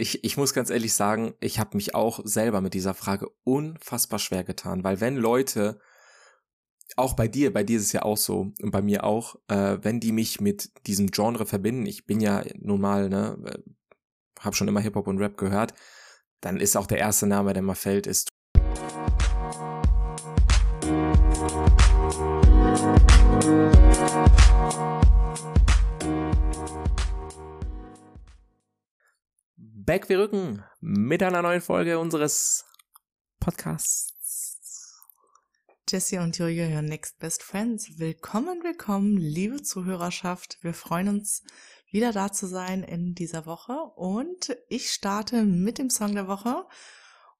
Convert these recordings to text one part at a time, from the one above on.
ich, ich muss ganz ehrlich sagen, ich habe mich auch selber mit dieser Frage unfassbar schwer getan, weil wenn Leute, auch bei dir, bei dir ist es ja auch so und bei mir auch, äh, wenn die mich mit diesem Genre verbinden, ich bin ja nun mal, ne, äh, habe schon immer Hip-Hop und Rap gehört, dann ist auch der erste Name, der mal fällt, ist back, wir rücken mit einer neuen Folge unseres Podcasts. Jesse und Julia hören Next Best Friends. Willkommen, willkommen, liebe Zuhörerschaft. Wir freuen uns, wieder da zu sein in dieser Woche. Und ich starte mit dem Song der Woche.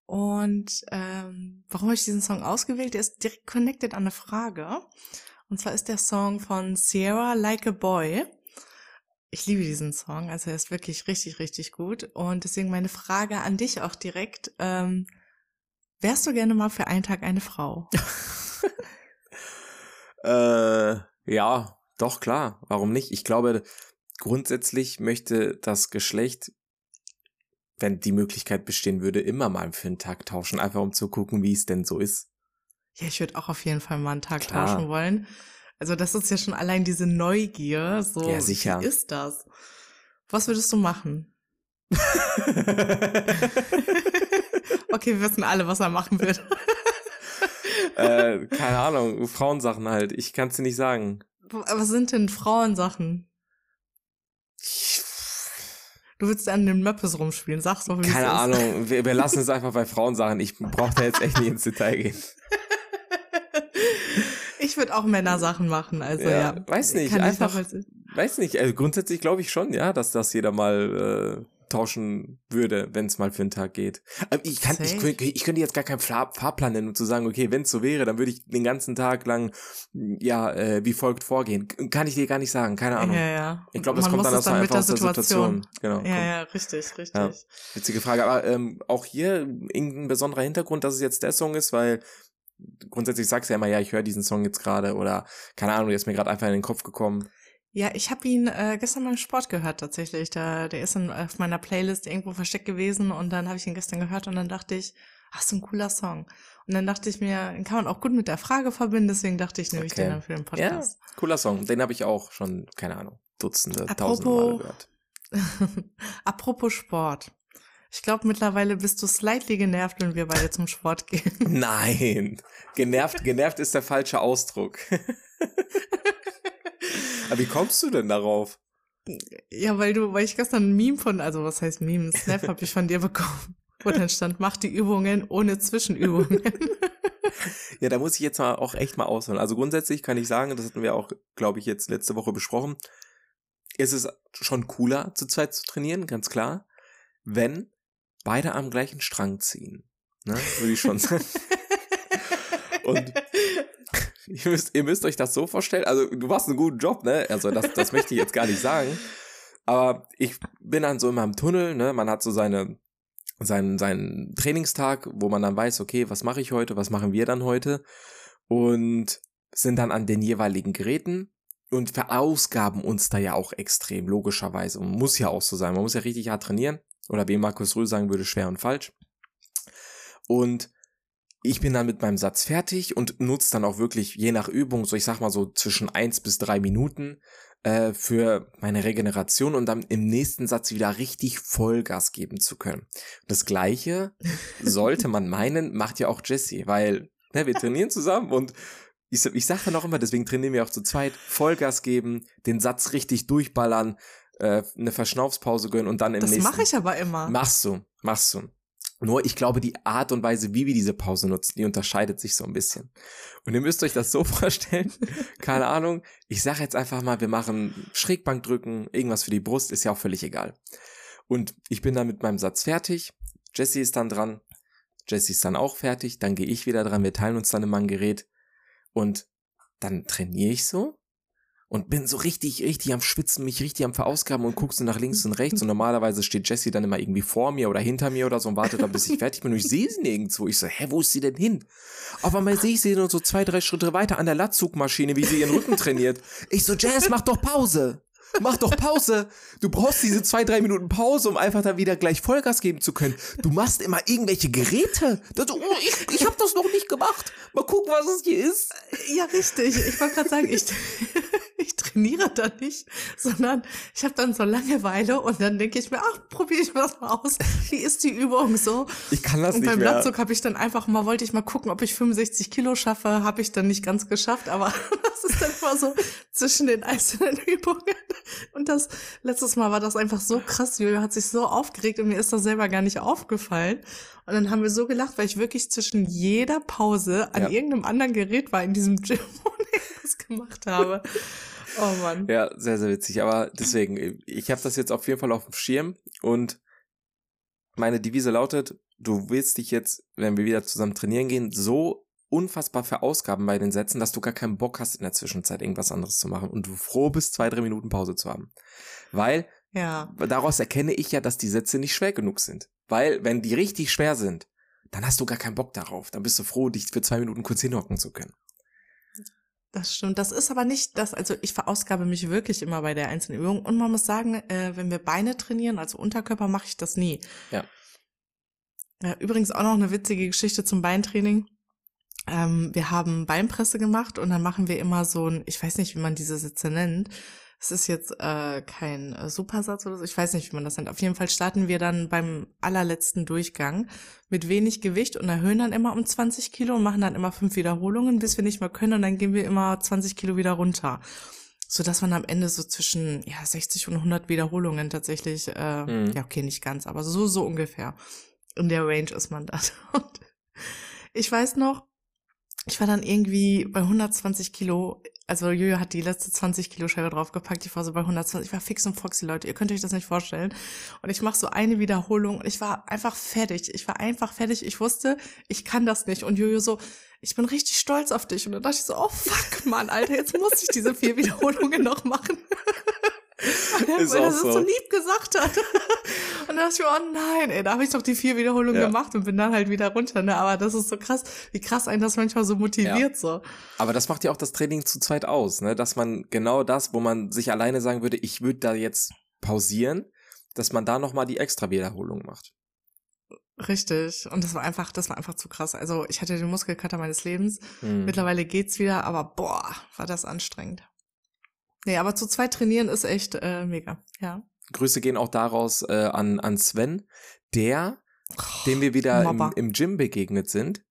Und ähm, warum habe ich diesen Song ausgewählt? Der ist direkt connected an eine Frage. Und zwar ist der Song von Sierra Like a Boy. Ich liebe diesen Song, also er ist wirklich richtig, richtig gut. Und deswegen meine Frage an dich auch direkt. Ähm, wärst du gerne mal für einen Tag eine Frau? äh, ja, doch klar. Warum nicht? Ich glaube, grundsätzlich möchte das Geschlecht, wenn die Möglichkeit bestehen würde, immer mal für einen Tag tauschen, einfach um zu gucken, wie es denn so ist. Ja, ich würde auch auf jeden Fall mal einen Tag klar. tauschen wollen. Also das ist ja schon allein diese Neugier. So, ja, sicher. Wie ist das? Was würdest du machen? okay, wir wissen alle, was er machen wird. äh, keine Ahnung, Frauensachen halt. Ich kann es dir nicht sagen. Was sind denn Frauensachen? Du willst an den Möppes rumspielen, sag's doch, wie Keine Ahnung, wir, wir lassen es einfach bei Frauensachen. Ich brauche da jetzt echt nicht ins Detail gehen. Ich würde auch Männersachen machen, also ja. ja. Weiß nicht, einfach, weiß nicht. Also grundsätzlich glaube ich schon, ja, dass das jeder mal äh, tauschen würde, wenn es mal für einen Tag geht. Aber ich kann, ich, ich könnte jetzt gar keinen Fahrplan nennen, um zu sagen, okay, wenn es so wäre, dann würde ich den ganzen Tag lang, ja, äh, wie folgt vorgehen. Kann ich dir gar nicht sagen, keine Ahnung. Ja, ja. Ich glaube, das kommt dann, aus dann einfach aus der Situation. Genau. Ja, kommt. ja, richtig, richtig. Ja. Witzige Frage, aber ähm, auch hier irgendein besonderer Hintergrund, dass es jetzt der Song ist, weil grundsätzlich sagst du ja immer, ja, ich höre diesen Song jetzt gerade oder keine Ahnung, der ist mir gerade einfach in den Kopf gekommen. Ja, ich habe ihn äh, gestern beim Sport gehört tatsächlich. Da, der ist in, auf meiner Playlist irgendwo versteckt gewesen und dann habe ich ihn gestern gehört und dann dachte ich, ach, so ein cooler Song. Und dann dachte ich mir, den kann man auch gut mit der Frage verbinden, deswegen dachte ich, nehme okay. ich den dann für den Podcast. Ja, cooler Song. Den habe ich auch schon, keine Ahnung, Dutzende, Apropos, tausende Mal gehört. Apropos Sport. Ich glaube, mittlerweile bist du slightly genervt, wenn wir beide zum Sport gehen. Nein, genervt, genervt ist der falsche Ausdruck. Aber wie kommst du denn darauf? Ja, weil du, weil ich gestern ein Meme von, also was heißt Meme, ein Snap habe ich von dir bekommen, wo dann stand, mach die Übungen ohne Zwischenübungen. ja, da muss ich jetzt mal auch echt mal ausholen. Also grundsätzlich kann ich sagen, das hatten wir auch, glaube ich, jetzt letzte Woche besprochen, ist es schon cooler, zu zweit zu trainieren, ganz klar, wenn beide am gleichen Strang ziehen. Ne, würde ich schon sagen. Und ihr müsst, ihr müsst euch das so vorstellen. Also, du machst einen guten Job, ne? Also, das, das möchte ich jetzt gar nicht sagen. Aber ich bin dann so immer im Tunnel, ne? Man hat so seine, seinen, seinen Trainingstag, wo man dann weiß, okay, was mache ich heute, was machen wir dann heute? Und sind dann an den jeweiligen Geräten und verausgaben uns da ja auch extrem, logischerweise. Und muss ja auch so sein. Man muss ja richtig hart trainieren. Oder wie Markus Rühl sagen würde, schwer und falsch. Und ich bin dann mit meinem Satz fertig und nutze dann auch wirklich je nach Übung, so ich sag mal so zwischen eins bis drei Minuten äh, für meine Regeneration und dann im nächsten Satz wieder richtig Vollgas geben zu können. Das gleiche sollte man meinen, macht ja auch Jesse, weil ne, wir trainieren zusammen und ich, ich sage dann auch immer, deswegen trainieren wir auch zu zweit, Vollgas geben, den Satz richtig durchballern, äh, eine Verschnaufspause gönnen und dann im das nächsten. Das mache ich aber immer. Machst du, machst du. Nur ich glaube, die Art und Weise, wie wir diese Pause nutzen, die unterscheidet sich so ein bisschen. Und ihr müsst euch das so vorstellen, keine Ahnung, ich sage jetzt einfach mal, wir machen Schrägbank drücken, irgendwas für die Brust, ist ja auch völlig egal. Und ich bin dann mit meinem Satz fertig, Jesse ist dann dran, Jesse ist dann auch fertig, dann gehe ich wieder dran, wir teilen uns dann immer ein Gerät und dann trainiere ich so und bin so richtig, richtig am Schwitzen, mich richtig am Verausgaben und guckst so nach links und rechts und normalerweise steht Jessie dann immer irgendwie vor mir oder hinter mir oder so und wartet da, bis ich fertig bin und ich sehe sie nirgendwo. Ich so, hä, wo ist sie denn hin? Auf einmal sehe ich sie nur so zwei, drei Schritte weiter an der Latzugmaschine, wie sie ihren Rücken trainiert. Ich so, Jess, mach doch Pause. Mach doch Pause. Du brauchst diese zwei, drei Minuten Pause, um einfach da wieder gleich Vollgas geben zu können. Du machst immer irgendwelche Geräte. Das, oh, ich, ich habe das noch nicht gemacht. Mal gucken, was es hier ist. Ja, richtig. Ich wollte gerade sagen, ich, ich trainiere da nicht, sondern ich habe dann so Langeweile und dann denke ich mir, ach, probiere ich das mal aus. Wie ist die Übung so? Ich kann das und nicht beim mehr. Latzug habe ich dann einfach mal, wollte ich mal gucken, ob ich 65 Kilo schaffe. Habe ich dann nicht ganz geschafft, aber das ist dann immer so zwischen den einzelnen Übungen. Und das letztes Mal war das einfach so krass. Julia hat sich so aufgeregt und mir ist das selber gar nicht aufgefallen. Und dann haben wir so gelacht, weil ich wirklich zwischen jeder Pause an Ja. irgendeinem anderen Gerät war in diesem Gym und irgendwas gemacht habe. Oh Mann. Ja, sehr, sehr witzig. Aber deswegen, ich habe das jetzt auf jeden Fall auf dem Schirm und meine Devise lautet, du willst dich jetzt, wenn wir wieder zusammen trainieren gehen, so unfassbar verausgaben bei den Sätzen, dass du gar keinen Bock hast, in der Zwischenzeit irgendwas anderes zu machen und du froh bist, zwei, drei Minuten Pause zu haben. Weil Ja. daraus erkenne ich ja, dass die Sätze nicht schwer genug sind. Weil, wenn die richtig schwer sind, dann hast du gar keinen Bock darauf. Dann bist du froh, dich für zwei Minuten kurz hinhocken zu können. Das stimmt. Das ist aber nicht das, also ich verausgabe mich wirklich immer bei der einzelnen Übung. Und man muss sagen, äh, wenn wir Beine trainieren, also Unterkörper, mache ich das nie. Ja. ja. Übrigens auch noch eine witzige Geschichte zum Beintraining. Ähm, wir haben Beinpresse gemacht und dann machen wir immer so ein, ich weiß nicht, wie man diese Sitze nennt. Es ist jetzt äh, kein äh, Supersatz oder so, ich weiß nicht, wie man das nennt. Auf jeden Fall starten wir dann beim allerletzten Durchgang mit wenig Gewicht und erhöhen dann immer um 20 Kilo und machen dann immer fünf Wiederholungen, bis wir nicht mehr können und dann gehen wir immer 20 Kilo wieder runter. So dass man am Ende so zwischen ja 60 und 100 Wiederholungen tatsächlich, äh, Mhm. ja okay, nicht ganz, aber so, so ungefähr. In der Range ist man da. Ich weiß noch, ich war dann irgendwie bei 120 Kilo, also Jojo hat die letzte 20 Kilo Scheibe draufgepackt, ich war so bei 120, ich war fix und foxy, Leute, ihr könnt euch das nicht vorstellen. Und ich mache so eine Wiederholung und ich war einfach fertig, ich war einfach fertig, ich wusste, ich kann das nicht. Und Jojo so, ich bin richtig stolz auf dich. Und dann dachte ich so, oh fuck, Mann, Alter, jetzt muss ich diese vier Wiederholungen noch machen. Ist Weil er das so. so lieb gesagt hat. Und dann dachte ich mir, oh nein, ey, da habe ich doch die vier Wiederholungen Ja. gemacht und bin dann halt wieder runter. Ne? Aber das ist so krass, wie krass einen das manchmal so motiviert so. Aber das macht ja auch das Training zu zweit aus, ne? Dass man genau das, wo man sich alleine sagen würde, ich würde da jetzt pausieren, dass man da nochmal die extra Wiederholung macht. Richtig. Und das war einfach, das war einfach zu krass. Also ich hatte den Muskelkater meines Lebens. Hm. Mittlerweile geht's wieder, aber boah, war das anstrengend. Nee, aber zu zweit trainieren ist echt äh, mega. Ja. Grüße gehen auch daraus äh, an, an Sven, der, dem wir wieder im, im Gym begegnet sind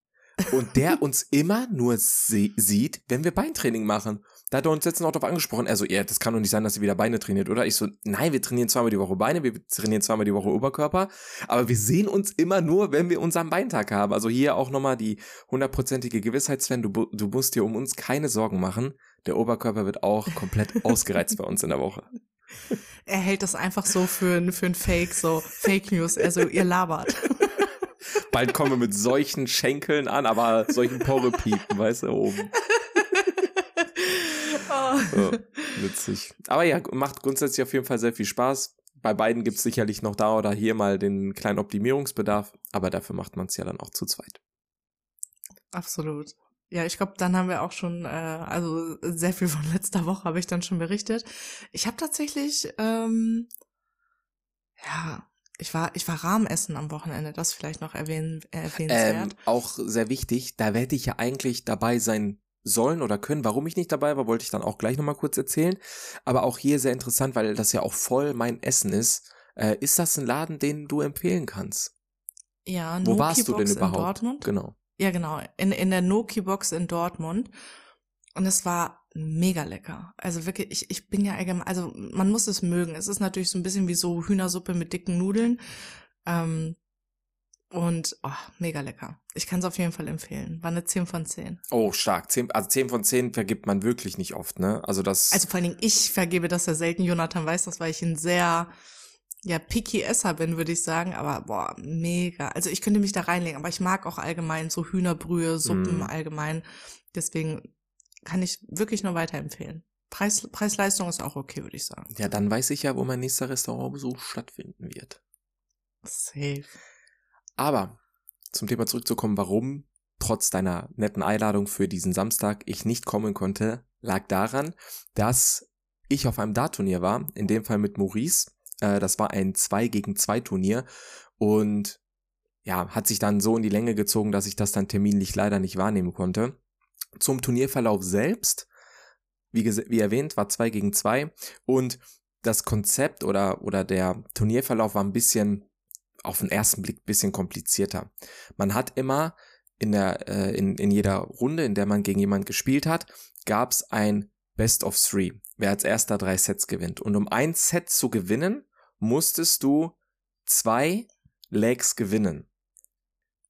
und der uns immer nur sie sieht, wenn wir Beintraining machen. Da hat er uns jetzt noch darauf angesprochen. Also, ja, das kann doch nicht sein, dass ihr wieder Beine trainiert, oder? Ich so, nein, wir trainieren zweimal die Woche Beine, wir trainieren zweimal die Woche Oberkörper, aber wir sehen uns immer nur, wenn wir unseren Beintag haben. Also hier auch nochmal die hundertprozentige Gewissheit, Sven, du, du musst dir um uns keine Sorgen machen. Der Oberkörper wird auch komplett ausgereizt bei uns in der Woche. Er hält das einfach so für, ein- für ein Fake, so Fake News. Also ihr labert. Bald kommen wir mit solchen Schenkeln an, aber solchen Porrepiepen, weißt du, oben. Ja, witzig. Aber ja, macht grundsätzlich auf jeden Fall sehr viel Spaß. Bei beiden gibt es sicherlich noch da oder hier mal den kleinen Optimierungsbedarf, aber dafür macht man es ja dann auch zu zweit. Absolut. Ja, ich glaube, dann haben wir auch schon, äh, also sehr viel von letzter Woche habe ich dann schon berichtet. Ich habe tatsächlich, ähm, ja, ich war, ich war Rahmen essen am Wochenende, das vielleicht noch erwähnen, erwähnenswert. Ähm, auch sehr wichtig, da werde ich ja eigentlich dabei sein sollen oder können. Warum ich nicht dabei war, wollte ich dann auch gleich nochmal kurz erzählen. Aber auch hier sehr interessant, weil das ja auch voll mein Essen ist. Äh, ist das ein Laden, den du empfehlen kannst? ja, Wo warst du denn Noki-Box überhaupt? In Dortmund. Genau. Ja, genau, in, in der Noki-Box in Dortmund. Und es war mega lecker. Also wirklich, ich, ich bin ja allgemein, also man muss es mögen. Es ist natürlich so ein bisschen wie so Hühnersuppe mit dicken Nudeln. Ähm, und oh, mega lecker. Ich kann es auf jeden Fall empfehlen. War eine 10 von 10. Oh, stark. Zehn, also 10 von 10 vergibt man wirklich nicht oft, ne? Also das. Also vor allen Dingen, ich vergebe das ja selten. Jonathan weiß das, weil ich ein sehr, ja, picky Esser bin, würde ich sagen. Aber boah, mega. Also ich könnte mich da reinlegen, aber ich mag auch allgemein so Hühnerbrühe, Suppen Mm. allgemein. Deswegen kann ich wirklich nur weiterempfehlen. Preis, Preis-Leistung ist auch okay, würde ich sagen. ja, dann weiß ich ja, wo mein nächster Restaurantbesuch stattfinden wird. Safe. Aber zum Thema zurückzukommen, warum trotz deiner netten Einladung für diesen Samstag ich nicht kommen konnte, lag daran, dass ich auf einem Dart-Turnier war, in dem Fall mit Maurice. Äh, das war ein 2 gegen 2 Turnier und ja, hat sich dann so in die Länge gezogen, dass ich das dann terminlich leider nicht wahrnehmen konnte. Zum Turnierverlauf selbst, wie, wie erwähnt, war 2 gegen 2 und das Konzept oder, oder der Turnierverlauf war ein bisschen auf den ersten Blick bisschen komplizierter. Man hat immer in der äh, in, in jeder Runde, in der man gegen jemand gespielt hat, gab es ein Best of Three, wer als erster drei Sets gewinnt. Und um ein Set zu gewinnen, musstest du zwei Legs gewinnen.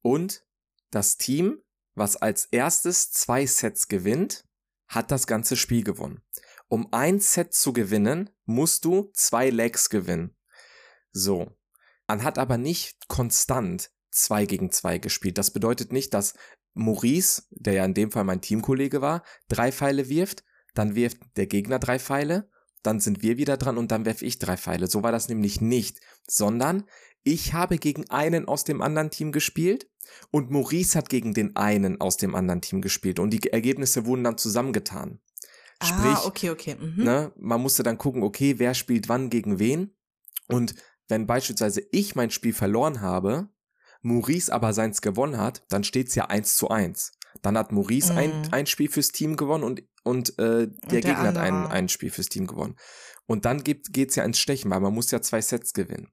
Und das Team, was als erstes zwei Sets gewinnt, hat das ganze Spiel gewonnen. Um ein Set zu gewinnen, musst du zwei Legs gewinnen. So. Man hat aber nicht konstant zwei gegen zwei gespielt. Das bedeutet nicht, dass Maurice, der ja in dem Fall mein Teamkollege war, drei Pfeile wirft, dann wirft der Gegner drei Pfeile, dann sind wir wieder dran und dann werfe ich drei Pfeile. So war das nämlich nicht, sondern ich habe gegen einen aus dem anderen Team gespielt und Maurice hat gegen den einen aus dem anderen Team gespielt und die Ergebnisse wurden dann zusammengetan. Ah, Sprich, ah, okay, okay. Mhm. Ne, man musste dann gucken, okay, wer spielt wann gegen wen und wenn beispielsweise ich mein Spiel verloren habe, Maurice aber seins gewonnen hat, dann steht's ja eins zu eins. Dann hat Maurice mm. ein, mhm. ein Spiel fürs Team gewonnen und, und äh, der, und der Gegner andere. hat ein, ein Spiel fürs Team gewonnen. Und dann geht, geht's ja ins Stechen, weil man muss ja zwei Sets gewinnen.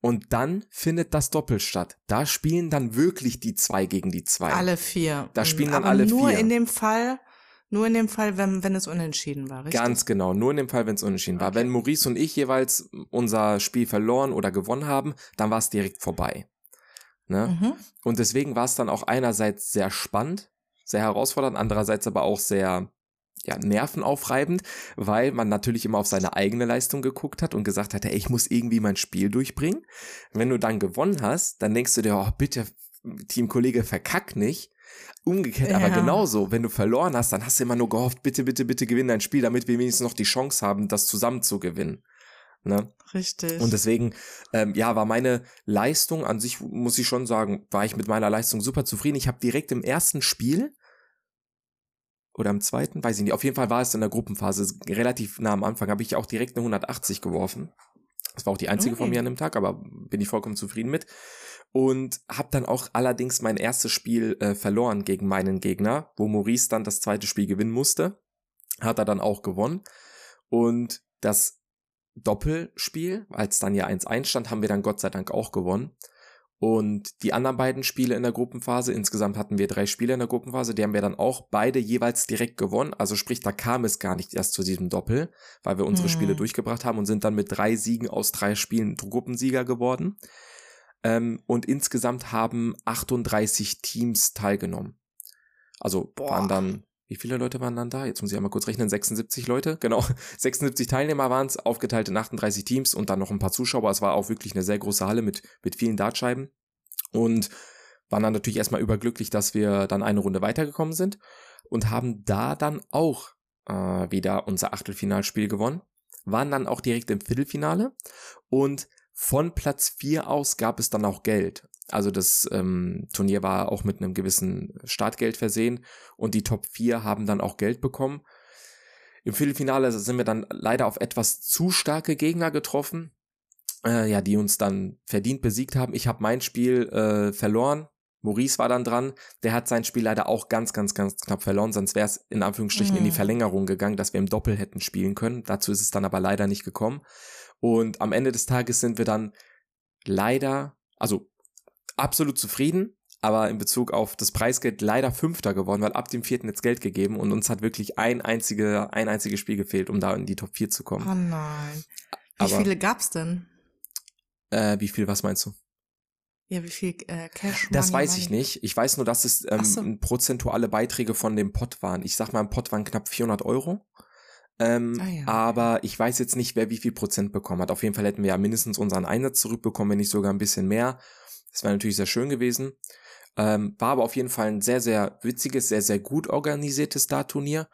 Und dann findet das Doppel statt. Da spielen dann wirklich die zwei gegen die zwei. Alle vier. Da spielen dann Aber alle nur vier. Nur in dem Fall, nur in dem Fall, wenn, wenn es unentschieden war, richtig? Ganz genau, nur in dem Fall, wenn es unentschieden okay. war. Wenn Maurice und ich jeweils unser Spiel verloren oder gewonnen haben, dann war es direkt vorbei. Ne? Mhm. Und deswegen war es dann auch einerseits sehr spannend, sehr herausfordernd, andererseits aber auch sehr ja, nervenaufreibend, weil man natürlich immer auf seine eigene Leistung geguckt hat und gesagt hat, ey, ich muss irgendwie mein Spiel durchbringen. Wenn du dann gewonnen hast, dann denkst du dir, oh, bitte, Teamkollege, verkack nicht. Umgekehrt ja. aber genauso, wenn du verloren hast, dann hast du immer nur gehofft, bitte, bitte, bitte gewinn dein Spiel, damit wir wenigstens noch die Chance haben, das zusammen zu gewinnen. Ne? Richtig. Und deswegen, ähm, ja, war meine Leistung an sich, muss ich schon sagen, war ich mit meiner Leistung super zufrieden. Ich habe direkt im ersten Spiel oder im zweiten, weiß ich nicht, auf jeden Fall war es in der Gruppenphase relativ nah am Anfang, habe ich auch direkt eine 180 geworfen. Das war auch die einzige okay. von mir an dem Tag, aber bin ich vollkommen zufrieden mit. Und habe dann auch allerdings mein erstes Spiel äh, verloren gegen meinen Gegner, wo Maurice dann das zweite Spiel gewinnen musste. Hat er dann auch gewonnen. Und das Doppelspiel, als dann ja 1-1 stand, haben wir dann Gott sei Dank auch gewonnen. Und die anderen beiden Spiele in der Gruppenphase, insgesamt hatten wir drei Spiele in der Gruppenphase, die haben wir dann auch beide jeweils direkt gewonnen. Also sprich, da kam es gar nicht erst zu diesem Doppel, weil wir unsere hm. Spiele durchgebracht haben und sind dann mit drei Siegen aus drei Spielen Gruppensieger geworden. Ähm, und insgesamt haben 38 Teams teilgenommen. Also Boah. waren dann wie viele Leute waren dann da? Jetzt muss ich einmal kurz rechnen, 76 Leute, genau. 76 Teilnehmer waren es, aufgeteilt in 38 Teams und dann noch ein paar Zuschauer. Es war auch wirklich eine sehr große Halle mit, mit vielen Dartscheiben. Und waren dann natürlich erstmal überglücklich, dass wir dann eine Runde weitergekommen sind und haben da dann auch äh, wieder unser Achtelfinalspiel gewonnen. Waren dann auch direkt im Viertelfinale und von Platz 4 aus gab es dann auch Geld. Also das ähm, Turnier war auch mit einem gewissen Startgeld versehen und die Top 4 haben dann auch Geld bekommen. Im Viertelfinale sind wir dann leider auf etwas zu starke Gegner getroffen, äh, ja, die uns dann verdient besiegt haben. Ich habe mein Spiel äh, verloren. Maurice war dann dran. Der hat sein Spiel leider auch ganz, ganz, ganz knapp verloren, sonst wäre es in Anführungsstrichen mhm. in die mhm. Verlängerung gegangen, dass wir im Doppel hätten spielen können. Dazu ist es dann aber leider nicht gekommen. Und am Ende des Tages sind wir dann leider, also absolut zufrieden, aber in Bezug auf das Preisgeld leider Fünfter geworden, weil ab dem vierten jetzt Geld gegeben und uns hat wirklich ein einzige, ein einziges Spiel gefehlt, um da in die Top 4 zu kommen. Oh nein. Wie aber, viele gab's denn? Äh, wie viel, was meinst du? Ja, wie viel äh, Cash? Das weiß Money? ich nicht. Ich weiß nur, dass es ähm, so. prozentuale Beiträge von dem Pot waren. Ich sag mal, im Pot waren knapp 400 Euro. Ähm, ah, ja. Aber ich weiß jetzt nicht, wer wie viel Prozent bekommen hat. Auf jeden Fall hätten wir ja mindestens unseren Einsatz zurückbekommen, wenn nicht sogar ein bisschen mehr. Das wäre natürlich sehr schön gewesen. Ähm, war aber auf jeden Fall ein sehr, sehr witziges, sehr, sehr gut organisiertes Dart-Turnier.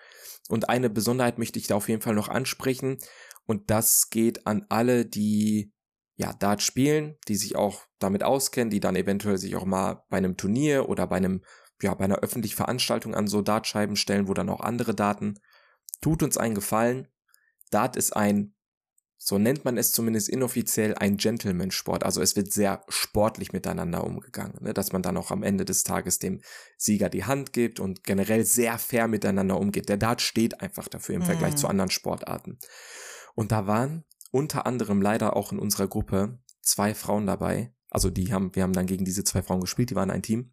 Und eine Besonderheit möchte ich da auf jeden Fall noch ansprechen. Und das geht an alle, die ja Dart spielen, die sich auch damit auskennen, die dann eventuell sich auch mal bei einem Turnier oder bei einem, ja, bei einer öffentlichen Veranstaltung an so Dartscheiben stellen, wo dann auch andere Daten. Tut uns einen Gefallen. Dart ist ein, so nennt man es zumindest inoffiziell, ein Gentleman-Sport. Also es wird sehr sportlich miteinander umgegangen, ne? dass man dann auch am Ende des Tages dem Sieger die Hand gibt und generell sehr fair miteinander umgeht. Der Dart steht einfach dafür im mhm. Vergleich zu anderen Sportarten. Und da waren unter anderem leider auch in unserer Gruppe zwei Frauen dabei. Also die haben, wir haben dann gegen diese zwei Frauen gespielt, die waren ein Team.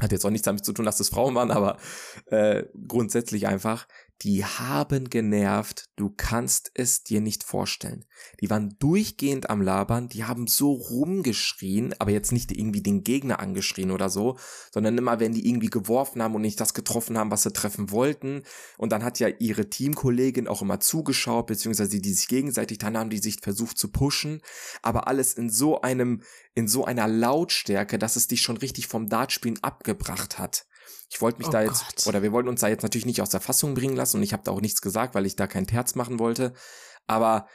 Hat jetzt auch nichts damit zu tun, dass es Frauen waren, aber äh, grundsätzlich einfach, die haben genervt, du kannst es dir nicht vorstellen. Die waren durchgehend am Labern, die haben so rumgeschrien, aber jetzt nicht irgendwie den Gegner angeschrien oder so, sondern immer, wenn die irgendwie geworfen haben und nicht das getroffen haben, was sie treffen wollten. Und dann hat ja ihre Teamkollegin auch immer zugeschaut, beziehungsweise die sich gegenseitig, dann haben die sich versucht zu pushen, aber alles in so einem, in so einer Lautstärke, dass es dich schon richtig vom Dartspielen abgebracht hat. Ich wollte mich oh da jetzt, Gott. oder wir wollten uns da jetzt natürlich nicht aus der Fassung bringen lassen und ich habe da auch nichts gesagt, weil ich da kein Terz machen wollte. Aber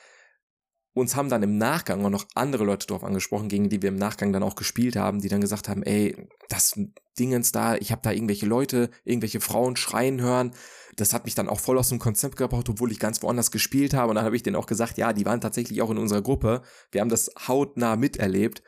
uns haben dann im Nachgang auch noch andere Leute drauf angesprochen, gegen die wir im Nachgang dann auch gespielt haben, die dann gesagt haben, ey, das Dingens da, ich habe da irgendwelche Leute, irgendwelche Frauen schreien hören. Das hat mich dann auch voll aus dem Konzept gebracht, obwohl ich ganz woanders gespielt habe. Und dann habe ich denen auch gesagt, ja, die waren tatsächlich auch in unserer Gruppe. Wir haben das hautnah miterlebt.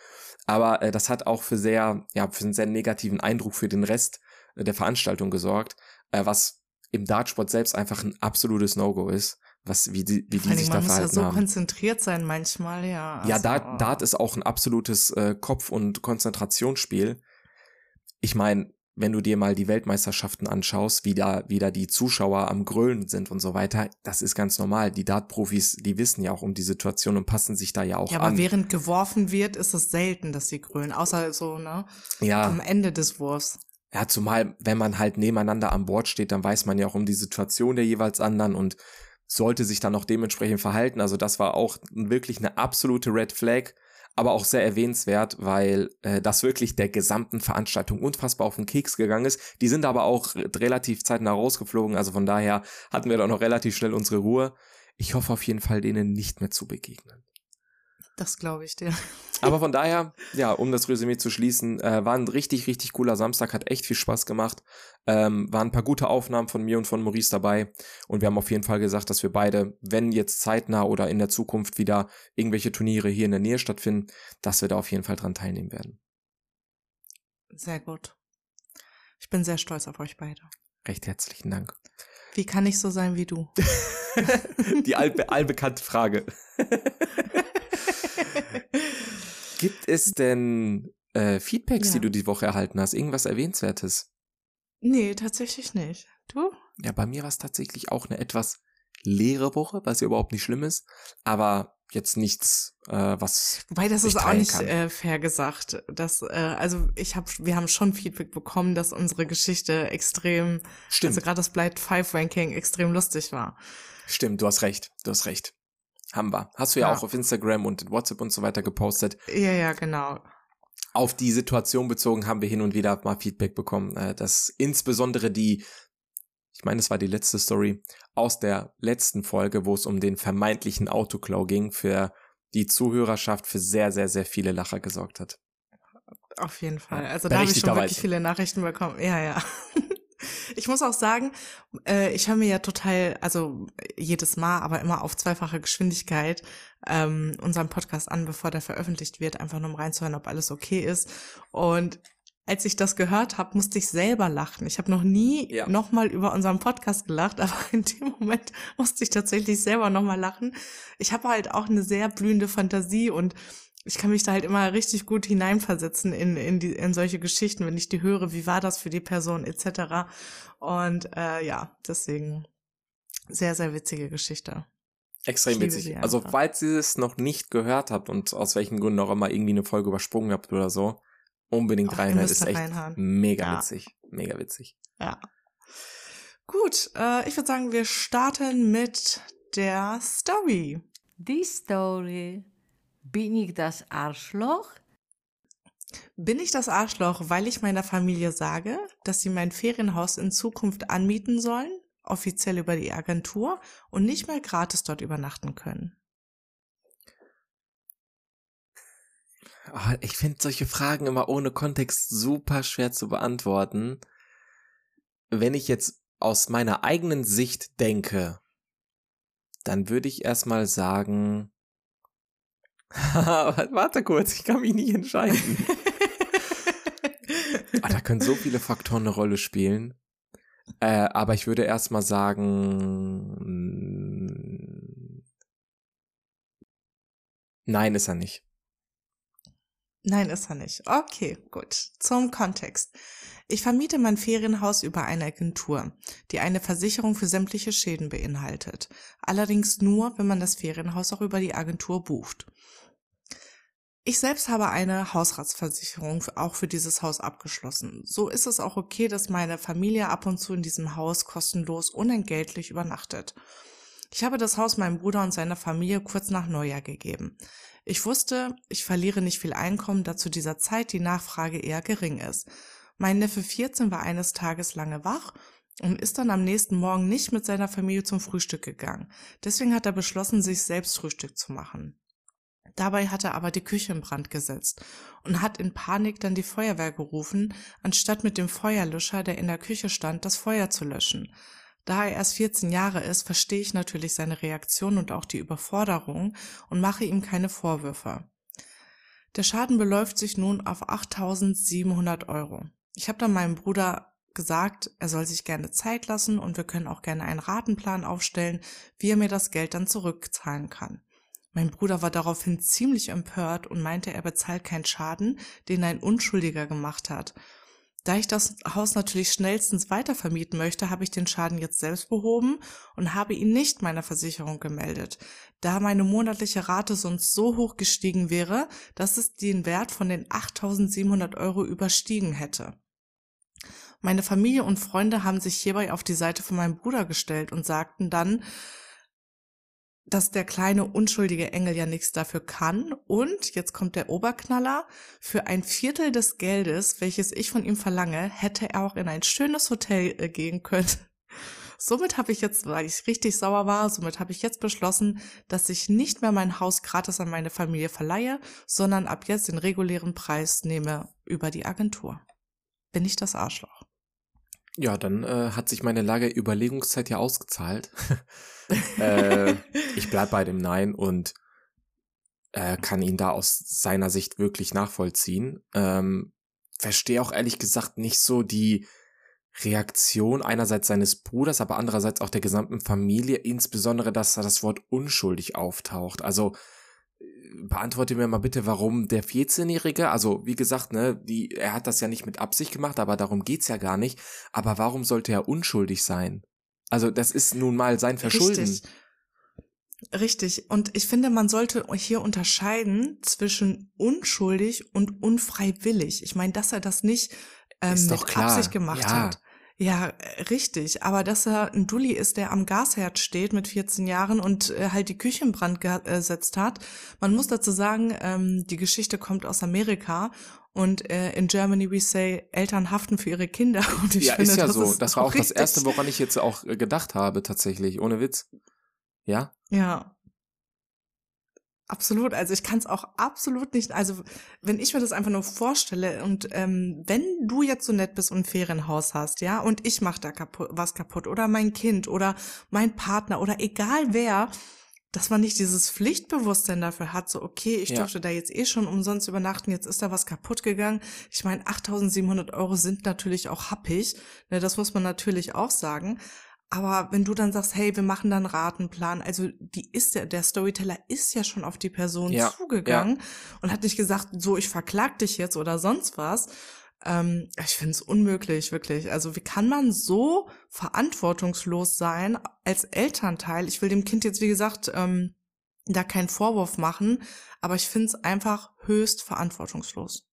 Aber äh, das hat auch für sehr, ja, für einen sehr negativen Eindruck für den Rest der Veranstaltung gesorgt, äh, was im Dartsport selbst einfach ein absolutes No-Go ist, was wie die, wie die sich da verhalten haben. Man muss ja so haben. konzentriert sein manchmal, ja. Also, ja, Dart, Dart ist auch ein absolutes äh, Kopf- und Konzentrationsspiel. Ich meine, wenn du dir mal die Weltmeisterschaften anschaust, wie da, wie da die Zuschauer am Grölen sind und so weiter, das ist ganz normal. Die Dart-Profis, die wissen ja auch um die Situation und passen sich da ja auch an. Ja, aber an. während geworfen wird, ist es selten, dass sie grölen, außer so, ne? Ja. Am Ende des Wurfs. Ja, zumal, wenn man halt nebeneinander an Bord steht, dann weiß man ja auch um die Situation der jeweils anderen und sollte sich dann auch dementsprechend verhalten. Also das war auch wirklich eine absolute Red Flag, aber auch sehr erwähnenswert, weil äh, das wirklich der gesamten Veranstaltung unfassbar auf den Keks gegangen ist. Die sind aber auch relativ zeitnah rausgeflogen, also von daher hatten wir dann noch relativ schnell unsere Ruhe. Ich hoffe auf jeden Fall, denen nicht mehr zu begegnen. Das glaube ich dir. Aber von daher, ja, um das Resümee zu schließen, äh, war ein richtig, richtig cooler Samstag, hat echt viel Spaß gemacht. Ähm, waren ein paar gute Aufnahmen von mir und von Maurice dabei. Und wir haben auf jeden Fall gesagt, dass wir beide, wenn jetzt zeitnah oder in der Zukunft wieder irgendwelche Turniere hier in der Nähe stattfinden, dass wir da auf jeden Fall dran teilnehmen werden. Sehr gut. Ich bin sehr stolz auf euch beide. Recht herzlichen Dank. Wie kann ich so sein wie du? Die allbe allbekannte Frage. Gibt es denn äh, Feedbacks, ja. die du die Woche erhalten hast? Irgendwas Erwähnenswertes? Nee, tatsächlich nicht. Du? Ja, bei mir war es tatsächlich auch eine etwas leere Woche, was ja überhaupt nicht schlimm ist. Aber jetzt nichts, äh, was. Wobei das ist auch nicht äh, fair gesagt. Dass, äh, also ich habe, wir haben schon Feedback bekommen, dass unsere Geschichte extrem, Stimmt. also gerade das Blight 5 Ranking extrem lustig war. Stimmt, du hast recht, du hast recht. Haben wir. Hast du ja, ja, auch auf Instagram und WhatsApp und so weiter gepostet. Ja, ja, genau. Auf die Situation bezogen haben wir hin und wieder mal Feedback bekommen, äh, dass insbesondere die, ich meine, es war die letzte Story aus der letzten Folge, wo es um den vermeintlichen Autoklau ging, für die Zuhörerschaft für sehr, sehr, sehr viele Lacher gesorgt hat. Auf jeden Fall. Also da habe ich schon wirklich viele Nachrichten bekommen. Ja, ja. Ich muss auch sagen, äh, ich höre mir ja total, also jedes Mal, aber immer auf zweifache Geschwindigkeit ähm, unseren Podcast an, bevor der veröffentlicht wird, einfach nur um reinzuhören, ob alles okay ist. Und als ich das gehört habe, musste ich selber lachen. Ich habe noch nie ja. nochmal über unseren Podcast gelacht, aber in dem Moment musste ich tatsächlich selber nochmal lachen. Ich habe halt auch eine sehr blühende Fantasie und ich kann mich da halt immer richtig gut hineinversetzen in, in, die, in solche Geschichten, wenn ich die höre, wie war das für die Person etc. Und äh, ja, deswegen sehr, sehr witzige Geschichte. Extrem witzig. Also falls ihr es noch nicht gehört habt und aus welchen Gründen auch immer irgendwie eine Folge übersprungen habt oder so, unbedingt reinhören. Ist echt reinhauen. mega ja. witzig. Mega witzig. Ja. Gut, äh, ich würde sagen, wir starten mit der Story. Die Story bin ich das Arschloch? Bin ich das Arschloch, weil ich meiner Familie sage, dass sie mein Ferienhaus in Zukunft anmieten sollen, offiziell über die Agentur und nicht mehr gratis dort übernachten können? Ah, ich finde solche Fragen immer ohne Kontext super schwer zu beantworten. Wenn ich jetzt aus meiner eigenen Sicht denke, dann würde ich erstmal sagen. Warte kurz, ich kann mich nicht entscheiden. ah, da können so viele Faktoren eine Rolle spielen. Äh, aber ich würde erstmal sagen. mm, Nein, ist er nicht. Nein, ist er nicht. Okay, gut. Zum Kontext. Ich vermiete mein Ferienhaus über eine Agentur, die eine Versicherung für sämtliche Schäden beinhaltet. Allerdings nur, wenn man das Ferienhaus auch über die Agentur bucht. Ich selbst habe eine Hausratsversicherung auch für dieses Haus abgeschlossen. So ist es auch okay, dass meine Familie ab und zu in diesem Haus kostenlos unentgeltlich übernachtet. Ich habe das Haus meinem Bruder und seiner Familie kurz nach Neujahr gegeben. Ich wusste, ich verliere nicht viel Einkommen, da zu dieser Zeit die Nachfrage eher gering ist. Mein Neffe 14 war eines Tages lange wach und ist dann am nächsten Morgen nicht mit seiner Familie zum Frühstück gegangen. Deswegen hat er beschlossen, sich selbst Frühstück zu machen. Dabei hat er aber die Küche in Brand gesetzt und hat in Panik dann die Feuerwehr gerufen, anstatt mit dem Feuerlöscher, der in der Küche stand, das Feuer zu löschen. Da er erst 14 Jahre ist, verstehe ich natürlich seine Reaktion und auch die Überforderung und mache ihm keine Vorwürfe. Der Schaden beläuft sich nun auf 8.700 Euro. Ich habe dann meinem Bruder gesagt, er soll sich gerne Zeit lassen und wir können auch gerne einen Ratenplan aufstellen, wie er mir das Geld dann zurückzahlen kann. Mein Bruder war daraufhin ziemlich empört und meinte, er bezahlt keinen Schaden, den ein Unschuldiger gemacht hat. Da ich das Haus natürlich schnellstens weitervermieten möchte, habe ich den Schaden jetzt selbst behoben und habe ihn nicht meiner Versicherung gemeldet, da meine monatliche Rate sonst so hoch gestiegen wäre, dass es den Wert von den 8.700 Euro überstiegen hätte. Meine Familie und Freunde haben sich hierbei auf die Seite von meinem Bruder gestellt und sagten dann, dass der kleine unschuldige Engel ja nichts dafür kann und jetzt kommt der Oberknaller, für ein Viertel des Geldes, welches ich von ihm verlange, hätte er auch in ein schönes Hotel äh, gehen können. Somit habe ich jetzt, weil ich richtig sauer war, somit habe ich jetzt beschlossen, dass ich nicht mehr mein Haus gratis an meine Familie verleihe, sondern ab jetzt den regulären Preis nehme über die Agentur. Bin ich das Arschloch? Ja, dann äh, hat sich meine lange Überlegungszeit ja ausgezahlt. äh, ich bleib bei dem Nein und äh, kann ihn da aus seiner Sicht wirklich nachvollziehen. Ähm, verstehe auch ehrlich gesagt nicht so die Reaktion einerseits seines Bruders, aber andererseits auch der gesamten Familie, insbesondere, dass da das Wort unschuldig auftaucht. Also beantworte mir mal bitte, warum der 14-Jährige, also wie gesagt, ne, die, er hat das ja nicht mit Absicht gemacht, aber darum geht's ja gar nicht. Aber warum sollte er unschuldig sein? Also das ist nun mal sein Verschulden. Richtig. Richtig. Und ich finde, man sollte hier unterscheiden zwischen unschuldig und unfreiwillig. Ich meine, dass er das nicht ähm, mit. Absicht gemacht Ja. hat. Ja, richtig. Aber dass er ein Dulli ist, der am Gasherd steht mit 14 Jahren und äh, halt die Küche in Brand gesetzt hat. Man muss dazu sagen, ähm, die Geschichte kommt aus Amerika und äh, in Germany we say, Eltern haften für ihre Kinder. Und ich ja, finde, ist ja das so. ist das war auch das richtig. Erste, woran ich jetzt auch äh, gedacht habe, tatsächlich, ohne Witz. Ja? Ja. Absolut, also ich kann es auch absolut nicht, also wenn ich mir das einfach nur vorstelle und ähm, wenn du jetzt so nett bist und ein Ferienhaus hast, ja, und ich mach da kaputt, was kaputt oder mein Kind oder mein Partner oder egal wer, dass man nicht dieses Pflichtbewusstsein dafür hat, so okay, ich Ja. durfte da jetzt eh schon umsonst übernachten, jetzt ist da was kaputt gegangen. Ich meine, 8.700 Euro sind natürlich auch happig, ne, das muss man natürlich auch sagen. Aber wenn du dann sagst, hey, wir machen dann Ratenplan, also die ist ja, der Storyteller ist ja schon auf die Person Ja, zugegangen und hat nicht gesagt, so, ich verklag dich jetzt oder sonst was. Ähm, ich finde es unmöglich, wirklich. Also wie kann man so verantwortungslos sein als Elternteil? Ich will dem Kind jetzt, wie gesagt, ähm, da keinen Vorwurf machen, aber ich finde es einfach höchst verantwortungslos.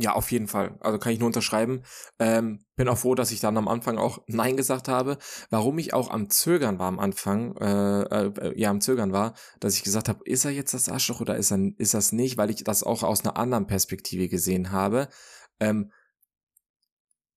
Ja, auf jeden Fall. Also kann ich nur unterschreiben. Ähm, bin auch froh, dass ich dann am Anfang auch Nein gesagt habe. Warum ich auch am Zögern war am Anfang, äh, äh, ja, am Zögern war, dass ich gesagt habe, ist er jetzt das Arschloch oder ist er ist das nicht, weil ich das auch aus einer anderen Perspektive gesehen habe. Ähm,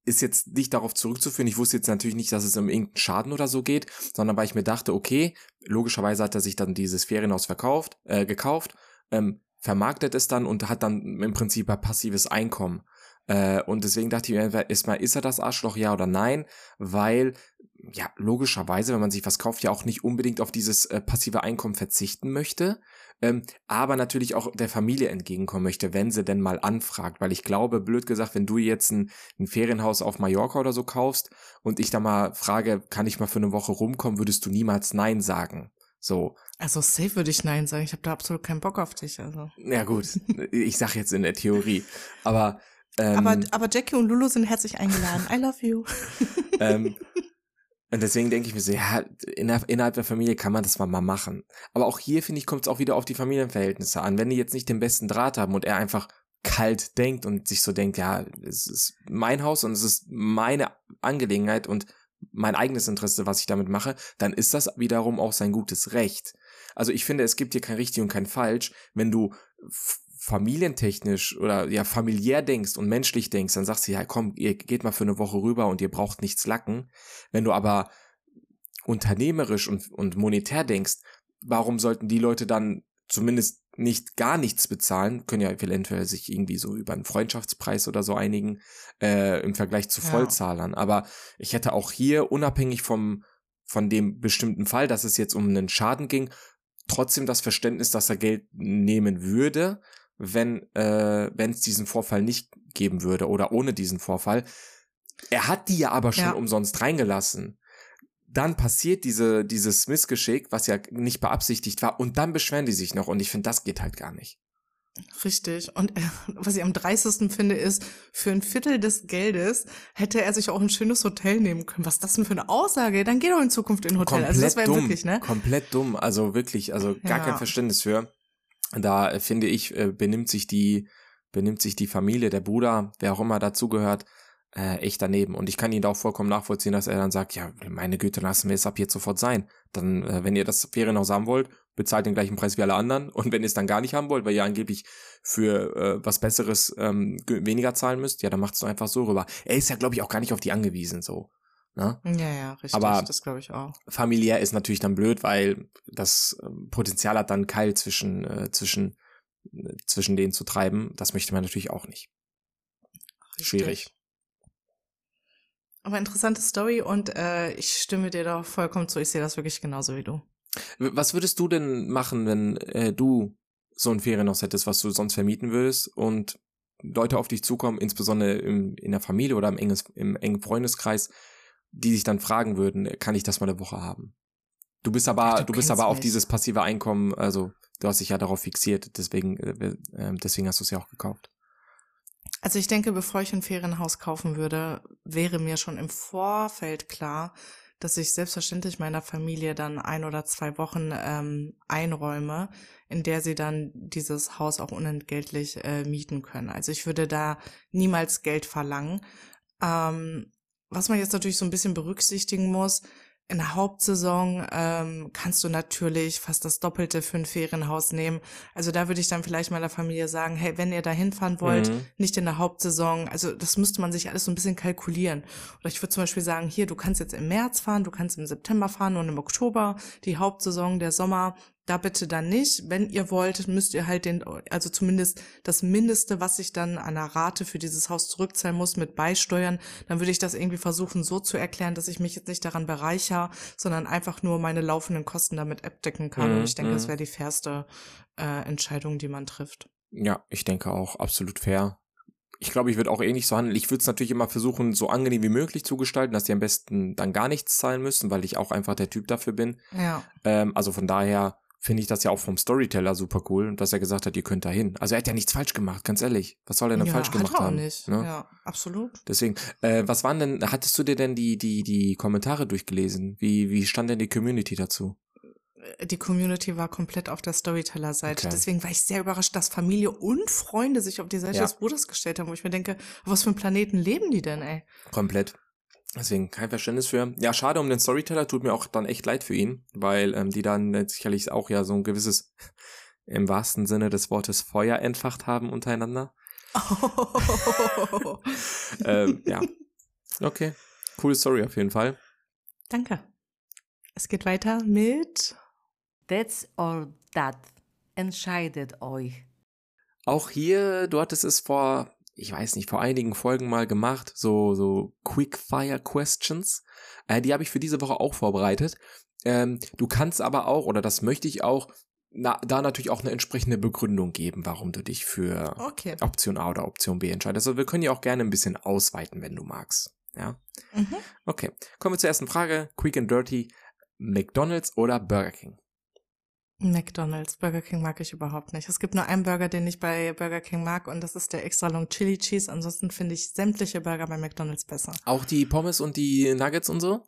ist jetzt nicht darauf zurückzuführen. Ich wusste jetzt natürlich nicht, dass es um irgendeinen Schaden oder so geht, sondern weil ich mir dachte, okay, logischerweise hat er sich dann dieses Ferienhaus verkauft, äh, gekauft, ähm, vermarktet es dann und hat dann im Prinzip ein passives Einkommen. Äh, und deswegen dachte ich mir erstmal, ist er das Arschloch, ja oder nein? Weil ja, logischerweise, wenn man sich was kauft, ja auch nicht unbedingt auf dieses äh, passive Einkommen verzichten möchte, ähm, aber natürlich auch der Familie entgegenkommen möchte, wenn sie denn mal anfragt. Weil ich glaube, blöd gesagt, wenn du jetzt ein, ein Ferienhaus auf Mallorca oder so kaufst und ich da mal frage, kann ich mal für eine Woche rumkommen, würdest du niemals Nein sagen. So. Also safe würde ich Nein sagen. Ich habe da absolut keinen Bock auf dich. Also. Ja gut, ich sag jetzt in der Theorie. Aber ähm, aber, aber Jackie und Lulu sind herzlich eingeladen. I love you. ähm, und deswegen denke ich mir so, ja, innerhalb der Familie kann man das mal, mal machen. Aber auch hier, finde ich, kommt es auch wieder auf die Familienverhältnisse an. Wenn die jetzt nicht den besten Draht haben und er einfach kalt denkt und sich so denkt, ja, es ist mein Haus und es ist meine Angelegenheit und mein eigenes Interesse, was ich damit mache, dann ist das wiederum auch sein gutes Recht. Also ich finde, es gibt hier kein richtig und kein falsch. Wenn du familientechnisch oder ja familiär denkst und menschlich denkst, dann sagst du ja, komm, ihr geht mal für eine Woche rüber und ihr braucht nichts lacken. Wenn du aber unternehmerisch und, und monetär denkst, warum sollten die Leute dann zumindest nicht gar nichts bezahlen, können ja eventuell sich irgendwie so über einen Freundschaftspreis oder so einigen äh, im Vergleich zu Vollzahlern. Ja. Aber ich hätte auch hier unabhängig vom von dem bestimmten Fall, dass es jetzt um einen Schaden ging, trotzdem das Verständnis, dass er Geld nehmen würde, wenn äh, wenn es diesen Vorfall nicht geben würde oder ohne diesen Vorfall. Er hat die ja aber schon ja. umsonst reingelassen. Dann passiert diese dieses Missgeschick, was ja nicht beabsichtigt war, und dann beschweren die sich noch. Und ich finde, das geht halt gar nicht. Richtig. Und äh, was ich am dreistesten finde, ist, für ein Viertel des Geldes hätte er sich auch ein schönes Hotel nehmen können. Was ist das denn für eine Aussage? Dann geh doch in Zukunft in ein Hotel. Komplett also das wäre wirklich, ne? Komplett dumm. Also wirklich, also gar ja. kein Verständnis für. Da äh, finde ich, äh, benimmt sich die, benimmt sich die Familie, der Bruder, wer auch immer dazugehört, äh, echt daneben. Und ich kann ihn da auch vollkommen nachvollziehen, dass er dann sagt, ja, meine Güte, lassen wir es ab jetzt sofort sein. Dann, äh, wenn ihr das Ferienhaus haben wollt, bezahlt den gleichen Preis wie alle anderen. Und wenn ihr es dann gar nicht haben wollt, weil ihr angeblich für äh, was Besseres ähm, weniger zahlen müsst, ja, dann macht es doch einfach so rüber. Er ist ja, glaube ich, auch gar nicht auf die angewiesen, so. Ne? Ja, ja, richtig. Aber das glaube ich auch. Familiär ist natürlich dann blöd, weil das ähm, Potenzial hat dann Keil zwischen, äh, zwischen, äh, zwischen denen zu treiben. Das möchte man natürlich auch nicht. Richtig. Schwierig. Aber interessante Story und äh, ich stimme dir da vollkommen zu. Ich sehe das wirklich genauso wie du. Was würdest du denn machen, wenn äh, du so ein Ferienhaus hättest, was du sonst vermieten würdest und Leute auf dich zukommen, insbesondere im, in der Familie oder im, enges, im engen Freundeskreis, die sich dann fragen würden, kann ich das mal eine Woche haben? Du bist aber, Ach, du, du bist aber auf dieses passive Einkommen, also du hast dich ja darauf fixiert, deswegen, äh, ähm, deswegen hast du es ja auch gekauft. Also ich denke, bevor ich ein Ferienhaus kaufen würde, wäre mir schon im Vorfeld klar, dass ich selbstverständlich meiner Familie dann ein oder zwei Wochen ähm, einräume, in der sie dann dieses Haus auch unentgeltlich äh, mieten können. Also ich würde da niemals Geld verlangen. Ähm, was man jetzt natürlich so ein bisschen berücksichtigen muss, in der Hauptsaison ähm, kannst du natürlich fast das Doppelte für ein Ferienhaus nehmen. Also da würde ich dann vielleicht meiner Familie sagen, hey, wenn ihr da hinfahren wollt, mhm. nicht in der Hauptsaison, also das müsste man sich alles so ein bisschen kalkulieren. Oder ich würde zum Beispiel sagen, hier, du kannst jetzt im März fahren, du kannst im September fahren und im Oktober, die Hauptsaison, der Sommer, da bitte dann nicht. Wenn ihr wollt, müsst ihr halt den, also zumindest das Mindeste, was ich dann an der Rate für dieses Haus zurückzahlen muss, mit beisteuern. Dann würde ich das irgendwie versuchen, so zu erklären, dass ich mich jetzt nicht daran bereichere, sondern einfach nur meine laufenden Kosten damit abdecken kann. Mhm, Und ich denke, das mhm. wäre die fairste äh, Entscheidung, die man trifft. Ja, ich denke auch absolut fair. Ich glaube, ich würde auch ähnlich so handeln. Ich würde es natürlich immer versuchen, so angenehm wie möglich zu gestalten, dass die am besten dann gar nichts zahlen müssen, weil ich auch einfach der Typ dafür bin. Ja. Ähm, also von daher finde ich das ja auch vom Storyteller super cool, dass er gesagt hat, ihr könnt da hin. Also er hat ja nichts falsch gemacht, ganz ehrlich. Was soll er denn ja, falsch gemacht haben? Nicht. Ne? Ja, absolut. Deswegen, äh, was waren denn, hattest du dir denn die, die, die Kommentare durchgelesen? Wie, wie stand denn die Community dazu? Die Community war komplett auf der Storyteller-Seite. Okay. Deswegen war ich sehr überrascht, dass Familie und Freunde sich auf die Seite ja. des Bruders gestellt haben, wo ich mir denke, auf was für einem Planeten leben die denn, ey? Komplett. Deswegen kein Verständnis für. Ja, schade um den Storyteller, tut mir auch dann echt leid für ihn, weil ähm, die dann sicherlich auch ja so ein gewisses, im wahrsten Sinne des Wortes, Feuer entfacht haben untereinander. Oh. ähm, ja. Okay. Coole Story auf jeden Fall. Danke. Es geht weiter mit That's or That. Entscheidet euch. Auch hier, du hattest es vor ich weiß nicht, vor einigen Folgen mal gemacht, so, so Quickfire Questions. Äh, die habe ich für diese Woche auch vorbereitet. Ähm, du kannst aber auch, oder das möchte ich auch, na, da natürlich auch eine entsprechende Begründung geben, warum du dich für Okay. Option A oder Option B entscheidest. Also wir können ja auch gerne ein bisschen ausweiten, wenn du magst. Ja. Mhm. Okay. Kommen wir zur ersten Frage. Quick and Dirty. McDonald's oder Burger King? McDonald's. Burger King mag ich überhaupt nicht. Es gibt nur einen Burger, den ich bei Burger King mag und das ist der extra long Chili Cheese. Ansonsten finde ich sämtliche Burger bei McDonald's besser. Auch die Pommes und die Nuggets und so?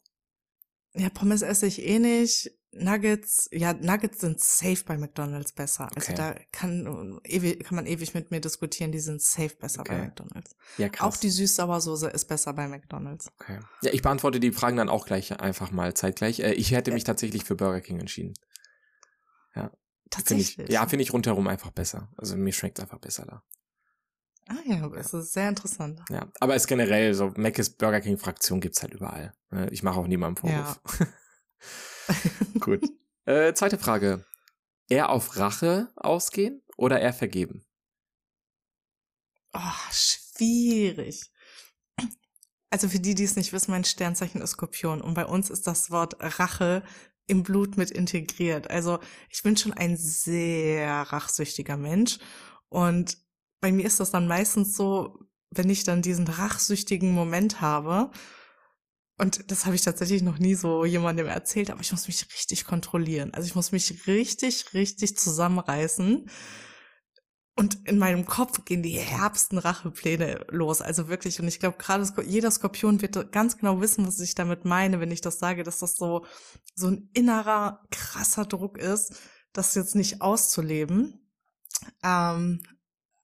Ja, Pommes esse ich eh nicht. Nuggets, ja, Nuggets sind safe bei McDonald's besser. Also Okay. da kann, ewig, kann man ewig mit mir diskutieren, die sind safe besser bei Okay. McDonald's. Ja, Auch die Süß-Sauersoße ist besser bei McDonald's. Okay. Ja, ich beantworte die Fragen dann auch gleich einfach mal zeitgleich. Äh, Ich hätte mich tatsächlich für Burger King entschieden. Finde ich, Tatsächlich. ja, finde ich rundherum einfach besser. Also mir schmeckt einfach besser da. Ah ja, das ist sehr interessant. Ja, aber es generell so Mc's Burger King Fraktion gibt's halt überall. Ne? Ich mache auch niemandem Vorwurf. Gut. Äh, zweite Frage. Eher auf Rache ausgehen oder eher vergeben? Oh, schwierig. Also für die, die es nicht wissen, mein Sternzeichen ist Skorpion und bei uns ist das Wort Rache im Blut mit integriert. Also ich bin schon ein sehr rachsüchtiger Mensch und bei mir ist das dann meistens so, wenn ich dann diesen rachsüchtigen Moment habe, und das habe ich tatsächlich noch nie so jemandem erzählt, aber ich muss mich richtig kontrollieren. Also ich muss mich richtig, richtig zusammenreißen. Und in meinem Kopf gehen die herbsten Rachepläne los. Also wirklich. Und ich glaube, gerade jeder Skorpion wird ganz genau wissen, was ich damit meine, wenn ich das sage, dass das so, so ein innerer, krasser Druck ist, das jetzt nicht auszuleben. Ähm,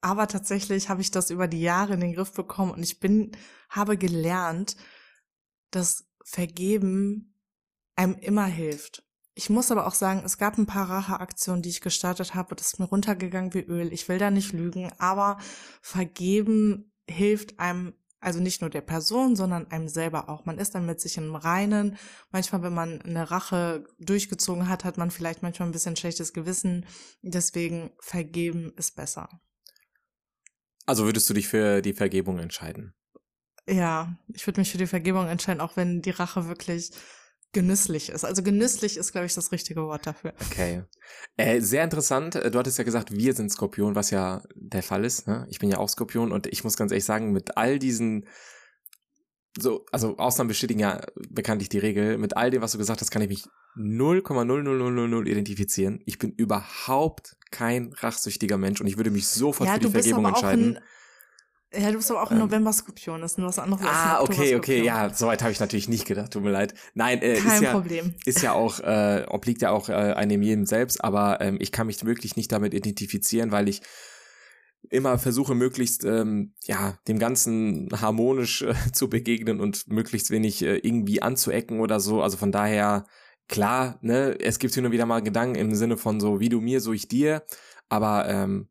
aber tatsächlich habe ich das über die Jahre in den Griff bekommen und ich bin, habe gelernt, dass Vergeben einem immer hilft. Ich muss aber auch sagen, es gab ein paar Racheaktionen, die ich gestartet habe. Das ist mir runtergegangen wie Öl. Ich will da nicht lügen, aber vergeben hilft einem, also nicht nur der Person, sondern einem selber auch. Man ist dann mit sich im Reinen. Manchmal, wenn man eine Rache durchgezogen hat, hat man vielleicht manchmal ein bisschen schlechtes Gewissen. Deswegen vergeben ist besser. Also würdest du dich für die Vergebung entscheiden? Ja, ich würde mich für die Vergebung entscheiden, auch wenn die Rache wirklich genüsslich ist. Also genüsslich ist, glaube ich, das richtige Wort dafür. Okay. Äh, sehr interessant. Äh, Du hattest ja gesagt, wir sind Skorpion, was ja der Fall ist. Ne? Ich bin ja auch Skorpion und ich muss ganz ehrlich sagen, mit all diesen so, also Ausnahmen bestätigen ja bekanntlich die Regel. Mit all dem, was du gesagt hast, kann ich mich 0,00000 identifizieren. Ich bin überhaupt kein rachsüchtiger Mensch und ich würde mich sofort ja, für die Vergebung entscheiden. ein, ja, du bist aber auch ein Ähm. November-Skorpion. Das ist nur was anderes Ah, okay, okay, ja, soweit habe ich natürlich nicht gedacht, tut mir leid. Nein, äh, Kein ist ja, Problem. ist ja auch, äh, obliegt ja auch äh, einem jedem selbst, aber ähm, ich kann mich wirklich nicht damit identifizieren, weil ich immer versuche, möglichst ähm, ja dem Ganzen harmonisch äh, zu begegnen und möglichst wenig äh, irgendwie anzuecken oder so. Also von daher, klar, ne, es gibt hin und wieder mal Gedanken im Sinne von so, wie du mir, so ich dir, aber ähm,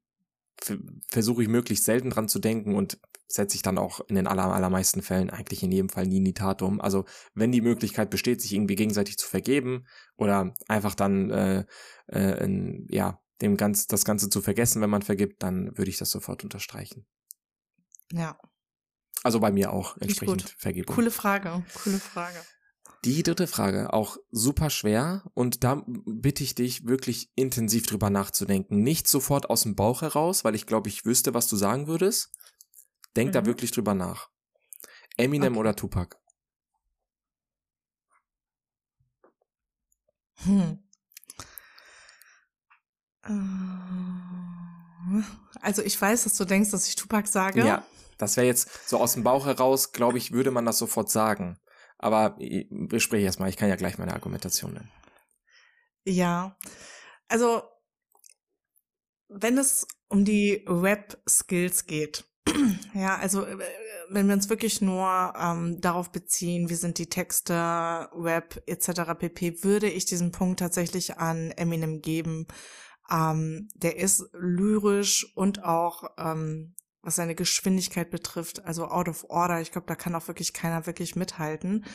versuche ich möglichst selten dran zu denken und setze ich dann auch in den aller, allermeisten Fällen eigentlich in jedem Fall nie in die Tat um. Also wenn die Möglichkeit besteht, sich irgendwie gegenseitig zu vergeben oder einfach dann äh, äh, in, ja dem ganz das Ganze zu vergessen, wenn man vergibt, dann würde ich das sofort unterstreichen. Ja, Also bei mir auch entsprechend gut. Vergebung. coole Frage, coole Frage. Die dritte Frage, auch super schwer und da bitte ich dich wirklich intensiv drüber nachzudenken. Nicht sofort aus dem Bauch heraus, weil ich glaube, ich wüsste, was du sagen würdest. Denk da Mhm. wirklich drüber nach. Eminem Okay. oder Tupac? Hm. Äh, Also ich weiß, dass du denkst, dass ich Tupac sage. Ja, das wäre jetzt so aus dem Bauch heraus, glaube ich, würde man das sofort sagen. Aber ich- bespreche erst mal, ich kann ja gleich meine Argumentation nennen. Ja. Also, wenn es um die Rap-Skills geht, ja, also äh, wenn wir uns wirklich nur ähm, darauf beziehen, wie sind die Texte, Rap etc. pp, würde ich diesen Punkt tatsächlich an Eminem geben. Ähm, der ist lyrisch und auch ähm, was seine Geschwindigkeit betrifft, also out of order. Ich glaube, da kann auch wirklich keiner wirklich mithalten.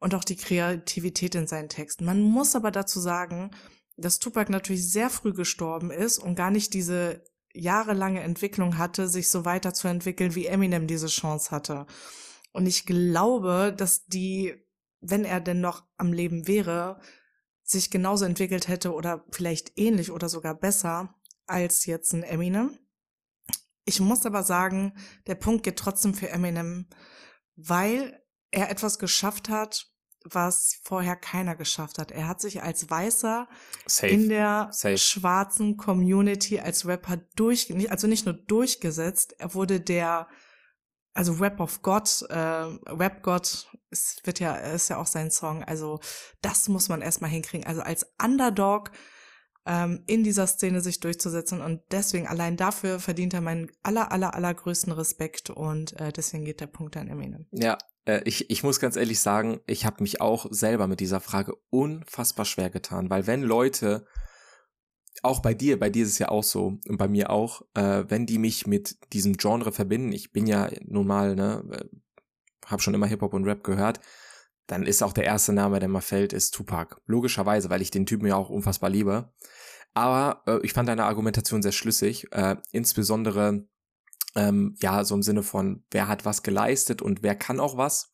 Und auch die Kreativität in seinen Texten. Man muss aber dazu sagen, dass Tupac natürlich sehr früh gestorben ist und gar nicht diese jahrelange Entwicklung hatte, sich so weiterzuentwickeln, wie Eminem diese Chance hatte. Und ich glaube, dass die, wenn er denn noch am Leben wäre, sich genauso entwickelt hätte oder vielleicht ähnlich oder sogar besser als jetzt ein Eminem. Ich muss aber sagen, der Punkt geht trotzdem für Eminem, weil er etwas geschafft hat, was vorher keiner geschafft hat. Er hat sich als Weißer Safe. in der Safe. schwarzen Community als Rapper durch, also nicht nur durchgesetzt, er wurde der, also Rap of God, äh, Rap God, es wird ja, ist ja auch sein Song, also das muss man erstmal hinkriegen. Also als Underdog ähm, in dieser Szene sich durchzusetzen. Und deswegen allein dafür verdient er meinen aller, aller, allergrößten Respekt. Und äh, deswegen geht der Punkt an Eminem. Ja, äh, ich, ich muss ganz ehrlich sagen, ich habe mich auch selber mit dieser Frage unfassbar schwer getan, weil wenn Leute, auch bei dir, bei dir ist es ja auch so und bei mir auch, äh, wenn die mich mit diesem Genre verbinden, ich bin ja nun mal, ne, äh, habe schon immer Hip-Hop und Rap gehört, dann ist auch der erste Name, der mal fällt, ist Tupac. Logischerweise, weil ich den Typen ja auch unfassbar liebe. Aber äh, ich fand deine Argumentation sehr schlüssig, äh, insbesondere ähm, ja so im Sinne von, wer hat was geleistet und wer kann auch was.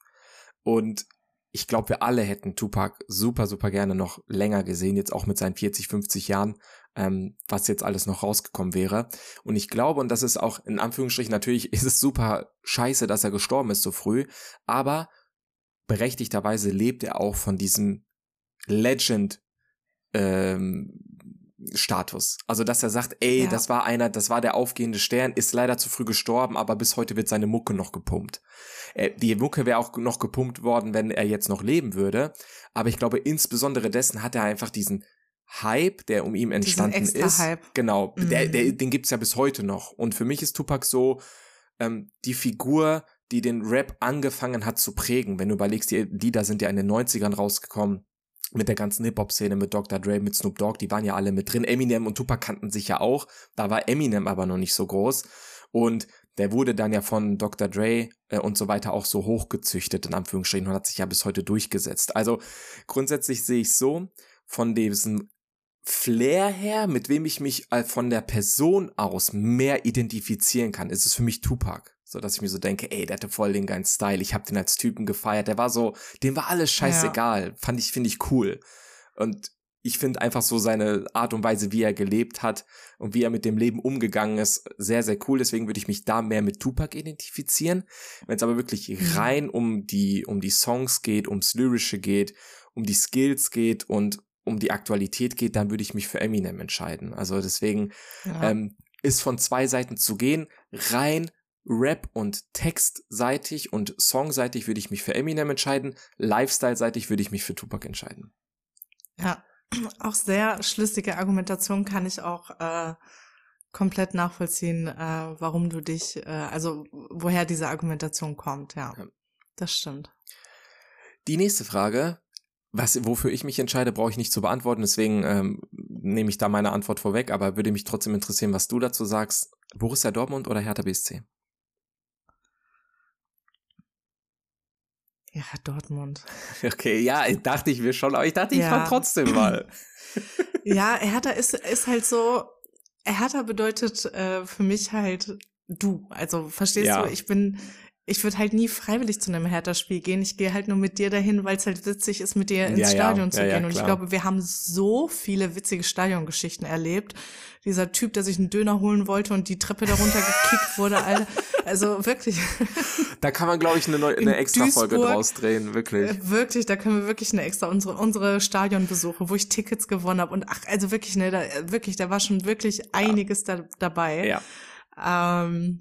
Und ich glaube, wir alle hätten Tupac super, super gerne noch länger gesehen, jetzt auch mit seinen 40, 50 Jahren, ähm, was jetzt alles noch rausgekommen wäre. Und ich glaube, und das ist auch in Anführungsstrichen, natürlich ist es super scheiße, dass er gestorben ist so früh, aber berechtigterweise lebt er auch von diesem Legend ähm, Status. Also, dass er sagt, ey, Ja. das war einer, das war der aufgehende Stern, ist leider zu früh gestorben, aber bis heute wird seine Mucke noch gepumpt. Äh, die Mucke wäre auch noch gepumpt worden, wenn er jetzt noch leben würde. Aber ich glaube, insbesondere dessen hat er einfach diesen Hype, der um ihn entstanden extra ist. Hype. Genau, der, Mhm. der, den gibt's ja bis heute noch. Und für mich ist Tupac so ähm, die Figur, die den Rap angefangen hat zu prägen. Wenn du überlegst, die Lieder sind ja in den 90ern rausgekommen mit der ganzen Hip-Hop-Szene, mit Dr. Dre, mit Snoop Dogg, die waren ja alle mit drin. Eminem und Tupac kannten sich ja auch. Da war Eminem aber noch nicht so groß. Und der wurde dann ja von Dr. Dre äh, und so weiter auch so hochgezüchtet, in Anführungsstrichen, und hat sich ja bis heute durchgesetzt. Also grundsätzlich sehe ich so, von diesem Flair her, mit wem ich mich äh, von der Person aus mehr identifizieren kann, ist es für mich Tupac. So, dass ich mir so denke, ey, der hatte voll den geilen Style. Ich habe den als Typen gefeiert. Der war so, dem war alles scheißegal. Fand ich, finde ich cool. Und ich finde einfach so seine Art und Weise, wie er gelebt hat und wie er mit dem Leben umgegangen ist, sehr, sehr cool. Deswegen würde ich mich da mehr mit Tupac identifizieren. Wenn es aber wirklich Mhm. rein um die, um die Songs geht, ums Lyrische geht, um die Skills geht und um die Aktualität geht, dann würde ich mich für Eminem entscheiden. Also deswegen Ja. ähm, ist von zwei Seiten zu gehen. Rein Rap- und Textseitig und Songseitig würde ich mich für Eminem entscheiden. Lifestyle-seitig würde ich mich für Tupac entscheiden. Ja, auch sehr schlüssige Argumentation kann ich auch äh, komplett nachvollziehen, äh, warum du dich, äh, also woher diese Argumentation kommt, ja. Ja. Das stimmt. Die nächste Frage, was, wofür ich mich entscheide, brauche ich nicht zu beantworten, deswegen ähm, nehme ich da meine Antwort vorweg, aber würde mich trotzdem interessieren, was du dazu sagst. Borussia Dortmund oder Hertha BSC? Ja, Dortmund. Okay, ja, ich dachte ich mir schon, aber ich dachte, ich Ja. frage trotzdem mal. Ja, Hertha ist, ist halt so, Hertha bedeutet äh, für mich halt du. Also verstehst Ja. du, ich bin, ich würde halt nie freiwillig zu einem Hertha-Spiel gehen. Ich gehe halt nur mit dir dahin, weil es halt witzig ist, mit dir ins Ja, ja. Stadion zu Ja, ja, gehen. Und ich glaube, wir haben so viele witzige Stadiongeschichten erlebt. Dieser Typ, der sich einen Döner holen wollte und die Treppe darunter gekickt wurde, Alter. Also wirklich. Da kann man, glaube ich, eine, neu, In eine extra Folge Duisburg- draus drehen, wirklich. Äh, Wirklich, da können wir wirklich eine extra unsere unsere Stadionbesuche, wo ich Tickets gewonnen habe und ach, also wirklich ne, da, wirklich, da war schon wirklich einiges da, dabei. Ja. Ähm,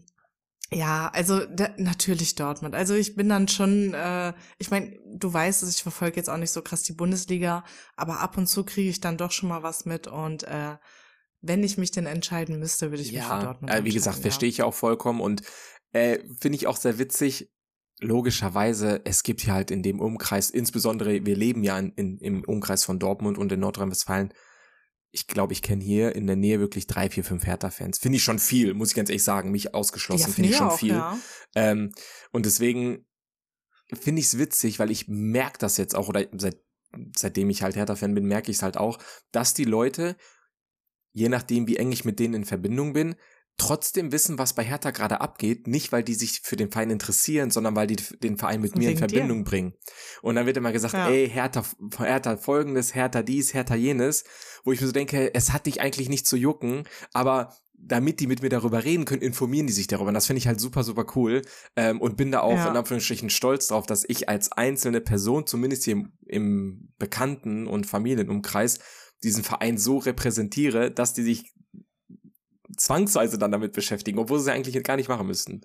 ja, also da, natürlich Dortmund. Also ich bin dann schon, äh, ich meine, du weißt es, ich verfolge jetzt auch nicht so krass die Bundesliga, aber ab und zu kriege ich dann doch schon mal was mit und äh, wenn ich mich denn entscheiden müsste, würde ich mich für Ja, Dortmund äh, wie gesagt, entscheiden, verstehe ich ja auch vollkommen und äh, finde ich auch sehr witzig. Logischerweise, es gibt hier halt in dem Umkreis, insbesondere wir leben ja in, in, im Umkreis von Dortmund und in Nordrhein-Westfalen. Ich glaube, ich kenne hier in der Nähe wirklich drei, vier, fünf Hertha-Fans. Finde ich schon viel, muss ich ganz ehrlich sagen. Mich Ja, ausgeschlossen, finde finde ich schon auch, viel. ja. Ähm, und deswegen finde ich es witzig, weil ich merke das jetzt auch, oder seit, seitdem ich halt Hertha-Fan bin, merke ich es halt auch, dass die Leute, je nachdem, wie eng ich mit denen in Verbindung bin, trotzdem wissen, was bei Hertha gerade abgeht, nicht weil die sich für den Verein interessieren, sondern weil die den Verein mit mir in Verbindung dir. bringen. Und dann wird immer gesagt, ja. ey, Hertha, Hertha folgendes, Hertha dies, Hertha jenes, wo ich mir so denke, es hat dich eigentlich nicht zu jucken, aber damit die mit mir darüber reden können, informieren die sich darüber. Und das finde ich halt super, super cool. Ähm, und bin da auch ja. in Anführungsstrichen stolz drauf, dass ich als einzelne Person, zumindest hier im, im Bekannten- und Familienumkreis, diesen Verein so repräsentiere, dass die sich zwangsweise dann damit beschäftigen, obwohl sie es eigentlich gar nicht machen müssten.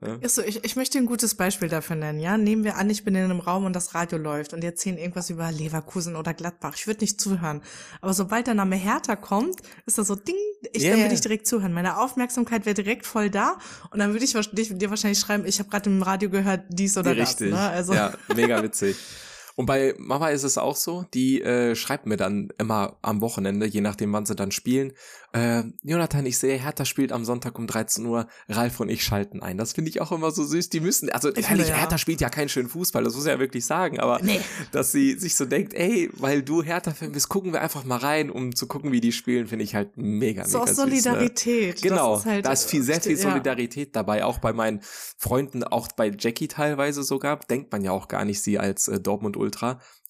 Ja. So, ich, ich möchte ein gutes Beispiel dafür nennen, ja. Nehmen wir an, ich bin in einem Raum und das Radio läuft und die erzählen irgendwas über Leverkusen oder Gladbach. Ich würde nicht zuhören. Aber sobald der Name Hertha kommt, ist das so Ding, ich, yeah. dann würde ich direkt zuhören. Meine Aufmerksamkeit wäre direkt voll da und dann würde ich dir wahrscheinlich schreiben, ich habe gerade im Radio gehört, dies oder Richtig. das. Ne? Also. Ja, mega witzig. Und bei Mama ist es auch so, die äh, schreibt mir dann immer am Wochenende, je nachdem wann sie dann spielen, äh, Jonathan, ich sehe, Hertha spielt am Sonntag um 13 Uhr, Ralf und ich schalten ein. Das finde ich auch immer so süß. Die müssen, also ich ehrlich, ja. Hertha spielt ja keinen schönen Fußball, das muss ich ja wirklich sagen, aber nee. dass sie sich so denkt, ey, weil du Hertha-Fan bist, gucken wir einfach mal rein, um zu gucken, wie die spielen, finde ich halt mega, so mega aus Solidarität. Süß, ne? Genau, halt, da ist viel, sehr viel Solidarität ja. dabei, auch bei meinen Freunden, auch bei Jackie teilweise sogar, denkt man ja auch gar nicht sie als äh, Dortmund-Ultra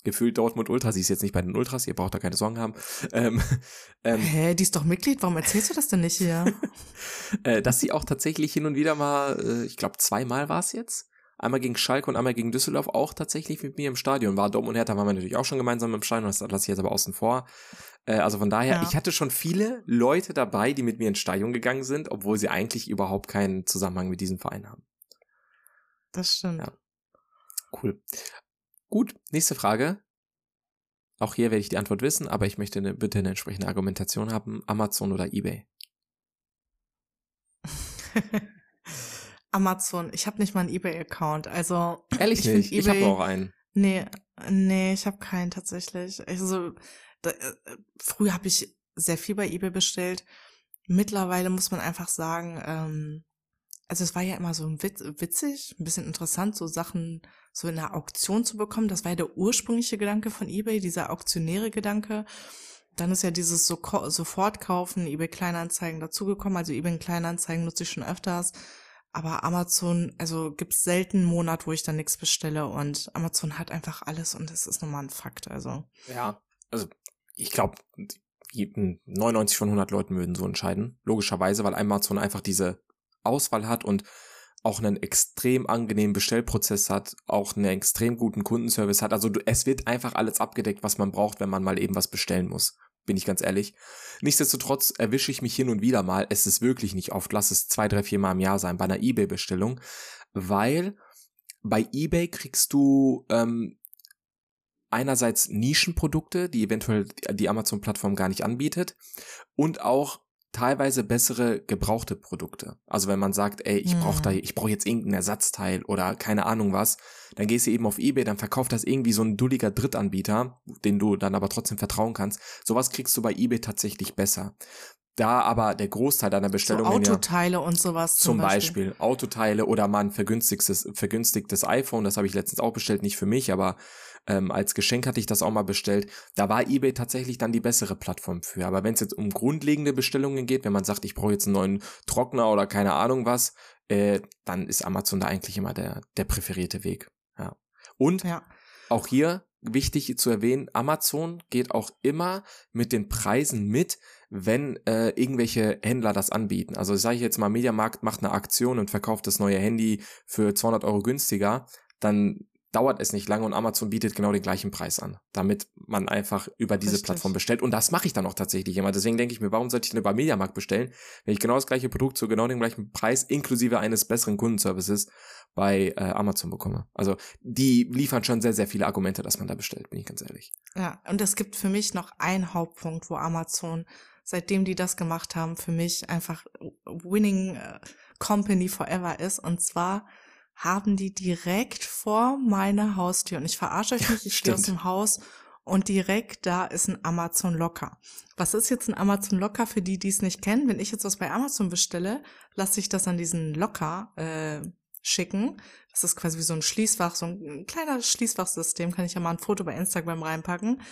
gefühlt Dortmund Ultras, sie ist jetzt nicht bei den Ultras, ihr braucht da keine Sorgen haben. Ähm, ähm, Hä, die ist doch Mitglied, warum erzählst du das denn nicht hier? äh, dass sie auch tatsächlich hin und wieder mal, äh, ich glaube zweimal war es jetzt, einmal gegen Schalke und einmal gegen Düsseldorf auch tatsächlich mit mir im Stadion war. Dom und Hertha waren wir natürlich auch schon gemeinsam im Stadion, das lasse ich jetzt aber außen vor. Äh, also von daher, ja. ich hatte schon viele Leute dabei, die mit mir ins Stadion gegangen sind, obwohl sie eigentlich überhaupt keinen Zusammenhang mit diesem Verein haben. Das stimmt. Ja. Cool. Gut, nächste Frage. Auch hier werde ich die Antwort wissen, aber ich möchte eine, bitte eine entsprechende Argumentation haben. Amazon oder eBay? Amazon. Ich habe nicht mal einen eBay-Account. Also ehrlich ich nicht. ich habe auch einen. Nee, nee, ich habe keinen tatsächlich. Also da, äh, früher habe ich sehr viel bei eBay bestellt. Mittlerweile muss man einfach sagen, ähm, also es war ja immer so witz, witzig, ein bisschen interessant, so Sachen so in der Auktion zu bekommen. Das war ja der ursprüngliche Gedanke von eBay, dieser auktionäre Gedanke. Dann ist ja dieses so Sofortkaufen, eBay Kleinanzeigen dazugekommen. Also eBay Kleinanzeigen nutze ich schon öfters. Aber Amazon, also gibt's selten einen Monat, wo ich dann nichts bestelle und Amazon hat einfach alles und das ist nochmal ein Fakt, also. Ja, also ich glaube, 99 von 100 Leuten würden so entscheiden. Logischerweise, weil Amazon einfach diese Auswahl hat und auch einen extrem angenehmen Bestellprozess hat, auch einen extrem guten Kundenservice hat. Also es wird einfach alles abgedeckt, was man braucht, wenn man mal eben was bestellen muss. Bin ich ganz ehrlich. Nichtsdestotrotz erwische ich mich hin und wieder mal. Es ist wirklich nicht oft. Lass es zwei, drei, vier Mal im Jahr sein bei einer eBay-Bestellung, weil bei eBay kriegst du ähm, einerseits Nischenprodukte, die eventuell die Amazon-Plattform gar nicht anbietet und auch teilweise bessere gebrauchte Produkte. Also wenn man sagt, ey, ich brauche da, ich brauche jetzt irgendein Ersatzteil oder keine Ahnung was, dann gehst du eben auf eBay, dann verkauft das irgendwie so ein dulliger Drittanbieter, den du dann aber trotzdem vertrauen kannst. Sowas kriegst du bei eBay tatsächlich besser. Da aber der Großteil deiner Bestellungen so Autoteile ja, und sowas zum, zum Beispiel. Beispiel. Autoteile oder mal ein vergünstigtes vergünstigtes iPhone, das habe ich letztens auch bestellt, nicht für mich, aber ähm, als Geschenk hatte ich das auch mal bestellt. Da war eBay tatsächlich dann die bessere Plattform für. Aber wenn es jetzt um grundlegende Bestellungen geht, wenn man sagt, ich brauche jetzt einen neuen Trockner oder keine Ahnung was, äh, dann ist Amazon da eigentlich immer der, der präferierte Weg. Ja. Und ja. auch hier wichtig zu erwähnen, Amazon geht auch immer mit den Preisen mit, wenn äh, irgendwelche Händler das anbieten. Also sage ich jetzt mal, Mediamarkt macht eine Aktion und verkauft das neue Handy für 200 Euro günstiger, dann dauert es nicht lange und Amazon bietet genau den gleichen Preis an, damit man einfach über diese Richtig. Plattform bestellt. Und das mache ich dann auch tatsächlich immer. Deswegen denke ich mir, warum sollte ich denn über Mediamarkt bestellen, wenn ich genau das gleiche Produkt zu genau dem gleichen Preis inklusive eines besseren Kundenservices bei äh, Amazon bekomme. Also die liefern schon sehr, sehr viele Argumente, dass man da bestellt, bin ich ganz ehrlich. Ja, und es gibt für mich noch einen Hauptpunkt, wo Amazon, seitdem die das gemacht haben, für mich einfach Winning äh, Company Forever ist. Und zwar haben die direkt vor meiner Haustür. Und ich verarsche euch nicht, ich stehe aus dem Haus und direkt da ist ein Amazon Locker. Was ist jetzt ein Amazon Locker für die, die es nicht kennen? Wenn ich jetzt was bei Amazon bestelle, lasse ich das an diesen Locker äh, schicken. Das ist quasi wie so ein Schließfach, so ein kleiner Schließfachsystem, kann ich ja mal ein Foto bei Instagram reinpacken.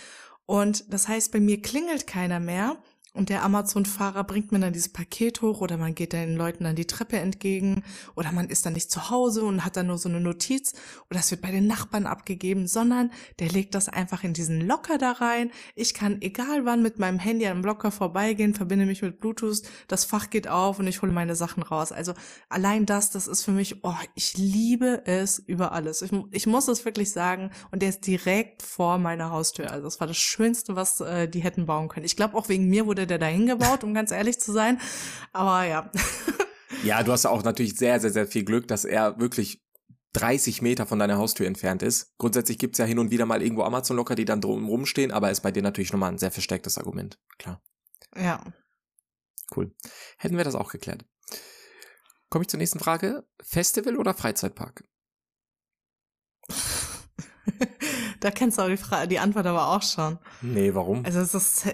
Und das heißt, bei mir klingelt keiner mehr und der Amazon-Fahrer bringt mir dann dieses Paket hoch oder man geht den Leuten dann die Treppe entgegen oder man ist dann nicht zu Hause und hat dann nur so eine Notiz oder es wird bei den Nachbarn abgegeben, sondern der legt das einfach in diesen Locker da rein. Ich kann egal wann mit meinem Handy am Locker vorbeigehen, verbinde mich mit Bluetooth, das Fach geht auf und ich hole meine Sachen raus. Also allein das, das ist für mich, oh, ich liebe es über alles. Ich, ich muss es wirklich sagen und der ist direkt vor meiner Haustür. Also das war das Schönste, was äh, die hätten bauen können. Ich glaube auch wegen mir wurde der dahin gebaut, um ganz ehrlich zu sein. Aber ja. Ja, du hast auch natürlich sehr, sehr, sehr viel Glück, dass er wirklich 30 Meter von deiner Haustür entfernt ist. Grundsätzlich gibt's ja hin und wieder mal irgendwo Amazon-Locker, die dann drum rumstehen, aber ist bei dir natürlich nochmal ein sehr verstärktes Argument. Klar. Ja. Cool. Hätten wir das auch geklärt. Komme ich zur nächsten Frage. Festival oder Freizeitpark? da kennst du auch die, Frage, die Antwort aber auch schon. Nee, warum? Also es ist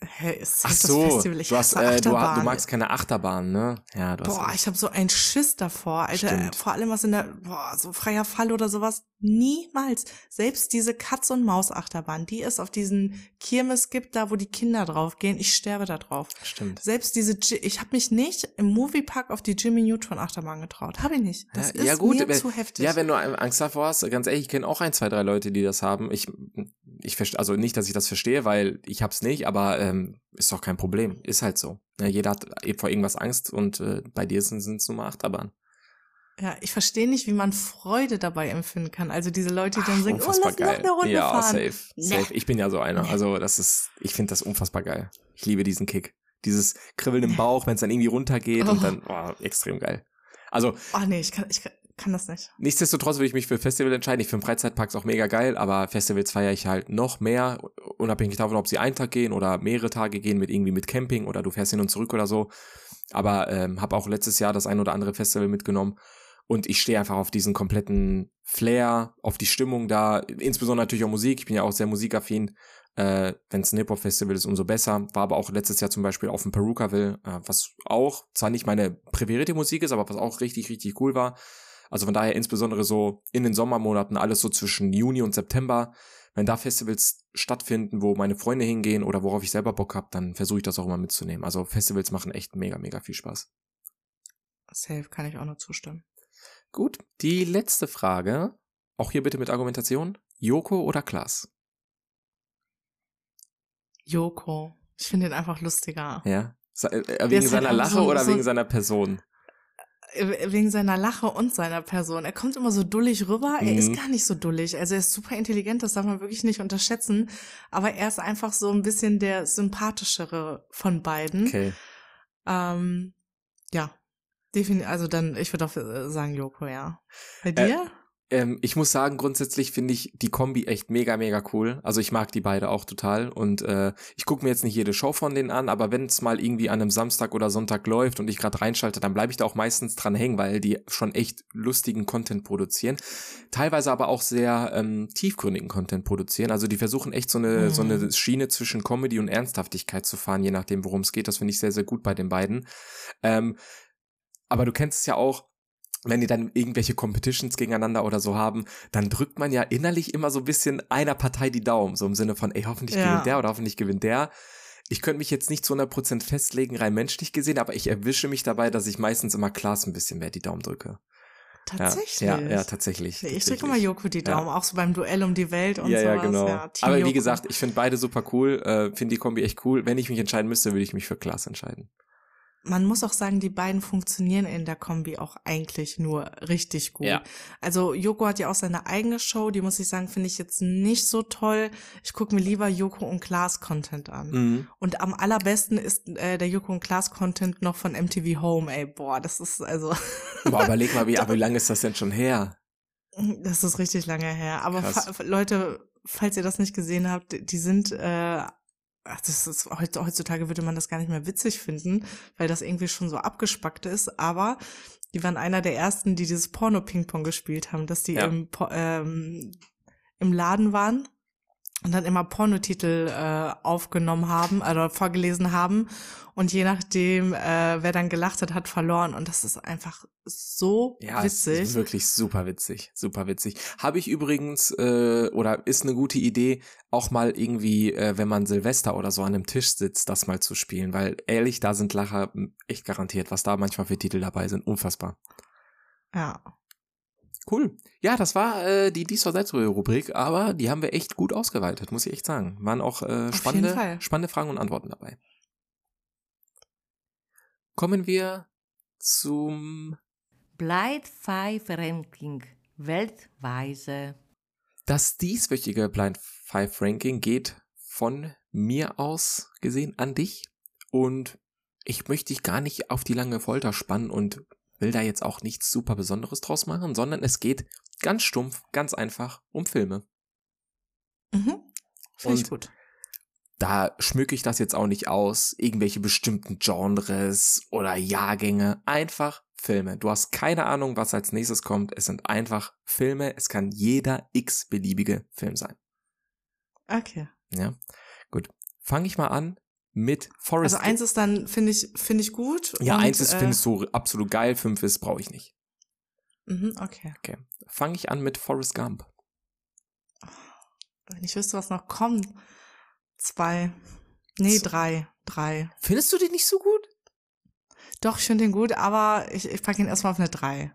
Hä, ist Ach das so, Festival. Ich du, hast, äh, du, du magst keine Achterbahn, ne? Ja, du Boah, hast ich habe so einen Schiss davor, Alter. Stimmt. Vor allem was in der, boah, so freier Fall oder sowas. Niemals. Selbst diese Katz- und Maus-Achterbahn, die es auf diesen Kirmes gibt, da wo die Kinder draufgehen, ich sterbe da drauf. Stimmt. Selbst diese, ich habe mich nicht im Moviepark auf die Jimmy Neutron Achterbahn getraut. Habe ich nicht. Das ja, ist ja, gut, mir wenn- zu heftig. Ja, wenn du Angst davor hast, ganz ehrlich, ich kenne auch ein, zwei, drei Leute, die das haben. Ich, ich verstehe, also nicht, dass ich das verstehe, weil ich hab's nicht, aber ähm, ist doch kein Problem. Ist halt so. Ja, jeder hat eben vor irgendwas Angst und äh, bei dir sind es nur mal Achterbahn. Ja, ich verstehe nicht, wie man Freude dabei empfinden kann. Also diese Leute, die dann sagen, oh, lass noch geil. eine Runde ja, fahren. safe, safe. Nee. Ich bin ja so einer. Nee. Also das ist, ich finde das unfassbar geil. Ich liebe diesen Kick. Dieses Kribbeln im Bauch, wenn es dann irgendwie runtergeht und Oh. dann, oh, extrem geil. Also Oh nee, ich kann, ich kann, kann das nicht. Nichtsdestotrotz würde ich mich für Festival entscheiden. Ich finde Freizeitparks auch mega geil, aber Festivals feiere ich halt noch mehr, unabhängig davon, ob sie einen Tag gehen oder mehrere Tage gehen mit irgendwie mit Camping oder du fährst hin und zurück oder so. Aber ähm, habe auch letztes Jahr das ein oder andere Festival mitgenommen und ich stehe einfach auf diesen kompletten Flair, auf die Stimmung da, insbesondere natürlich auch Musik. Ich bin ja auch sehr musikaffin. Äh, Wenn es ein Hip-Hop-Festival ist, umso besser. War aber auch letztes Jahr zum Beispiel auf dem Perukaville, äh, was auch zwar nicht meine präferierte Musik ist, aber was auch richtig, richtig cool war. Also von daher insbesondere so in den Sommermonaten, alles so zwischen Juni und September. Wenn da Festivals stattfinden, wo meine Freunde hingehen oder worauf ich selber Bock habe, dann versuche ich das auch immer mitzunehmen. Also Festivals machen echt mega, mega viel Spaß. Safe kann ich auch nur zustimmen. Gut, die letzte Frage, auch hier bitte mit Argumentation. Joko oder Klaas? Joko. Ich finde ihn einfach lustiger. Ja. Äh, Der Wegen halt seiner Lache so- oder so- wegen seiner Person? Äh, Wegen seiner Lache und seiner Person. Er kommt immer so dullig rüber. Er ist Mhm. gar nicht so dullig. Also er ist super intelligent, das darf man wirklich nicht unterschätzen. Aber er ist einfach so ein bisschen der sympathischere von beiden. Okay. Ähm, ja. Definitiv, also dann, ich würde auch äh, sagen Joko, ja. Bei Äh, dir? Ähm, ich muss sagen, grundsätzlich finde ich die Kombi echt mega, mega cool. Also ich mag die beide auch total. Und äh, ich gucke mir jetzt nicht jede Show von denen an, aber wenn es mal irgendwie an einem Samstag oder Sonntag läuft und ich gerade reinschalte, dann bleibe ich da auch meistens dran hängen, weil die schon echt lustigen Content produzieren. Teilweise aber auch sehr ähm, tiefgründigen Content produzieren. Also die versuchen echt so eine, Mhm. so eine Schiene zwischen Comedy und Ernsthaftigkeit zu fahren, je nachdem, worum es geht. Das finde ich sehr, sehr gut bei den beiden. Ähm, aber du kennst es ja auch, wenn die dann irgendwelche Competitions gegeneinander oder so haben, dann drückt man ja innerlich immer so ein bisschen einer Partei die Daumen, so im Sinne von, ey, hoffentlich Ja. gewinnt der oder hoffentlich gewinnt der. Ich könnte mich jetzt nicht zu 100% festlegen, rein menschlich gesehen, aber ich erwische mich dabei, dass ich meistens immer Klaas ein bisschen mehr die Daumen drücke. Tatsächlich. Ja, ja, ja tatsächlich. Nee, ich drücke immer Joko die Daumen, auch so beim Duell um die Welt und ja, sowas. ja, genau. Ja, Team aber wie Joko. gesagt, ich finde beide super cool, äh, finde die Kombi echt cool. Wenn ich mich entscheiden müsste, würde ich mich für Klaas entscheiden. Man muss auch sagen, die beiden funktionieren in der Kombi auch eigentlich nur richtig gut. Ja. Also Joko hat ja auch seine eigene Show, die muss ich sagen, finde ich jetzt nicht so toll. Ich gucke mir lieber Joko und Klaas Content an. Mhm. Und am allerbesten ist äh, der Joko und Klaas Content noch von MTV Home, ey, boah, das ist also, Boah, überleg mal, wie, aber wie lange ist das denn schon her? das ist richtig lange her. Aber fa Leute, falls ihr das nicht gesehen habt, die sind, äh, ach, das ist, heut- heutzutage würde man das gar nicht mehr witzig finden, weil das irgendwie schon so abgespackt ist, aber die waren einer der ersten, die dieses Porno-Ping-Pong gespielt haben, dass die Ja. im, ähm, im Laden waren und dann immer Pornotitel äh, aufgenommen haben oder vorgelesen haben und je nachdem, äh, wer dann gelacht hat, hat verloren und das ist einfach so Ja, witzig. ist wirklich super witzig, super witzig. Habe ich übrigens, äh, oder ist eine gute Idee, auch mal irgendwie, äh, wenn man Silvester oder so an einem Tisch sitzt, das mal zu spielen, weil ehrlich, da sind Lacher m, echt garantiert, was da manchmal für Titel dabei sind, unfassbar. Ja. Cool. Ja, das war äh, die Dies oder Rubrik, aber die haben wir echt gut ausgeweitet, muss ich echt sagen. Waren auch äh, spannende, spannende Fragen und Antworten dabei. Kommen wir zum Blind Five Ranking weltweise. Das dieswöchige Blind Five Ranking geht von mir aus gesehen an dich und ich möchte dich gar nicht auf die lange Folter spannen und will da jetzt auch nichts super Besonderes draus machen, sondern es geht ganz stumpf, ganz einfach um Filme. Mhm. Finde ich gut. Da schmücke ich das jetzt auch nicht aus, irgendwelche bestimmten Genres oder Jahrgänge, einfach Filme. Du hast keine Ahnung, was als nächstes kommt. Es sind einfach Filme. Es kann jeder x-beliebige Film sein. Okay. Ja, gut. Fange ich mal an mit Forrest. Also eins ist dann, finde ich, finde ich gut. ja, und, eins ist, äh, findest du absolut geil, fünf ist, brauche ich nicht. Mhm, okay. Okay. Fange ich an mit Forrest Gump. Wenn ich wüsste, was noch kommt. Zwei. Nee, Z- drei. Drei. Findest du den nicht so gut? Doch, ich finde den gut, aber ich, ich packe ihn erstmal auf eine drei.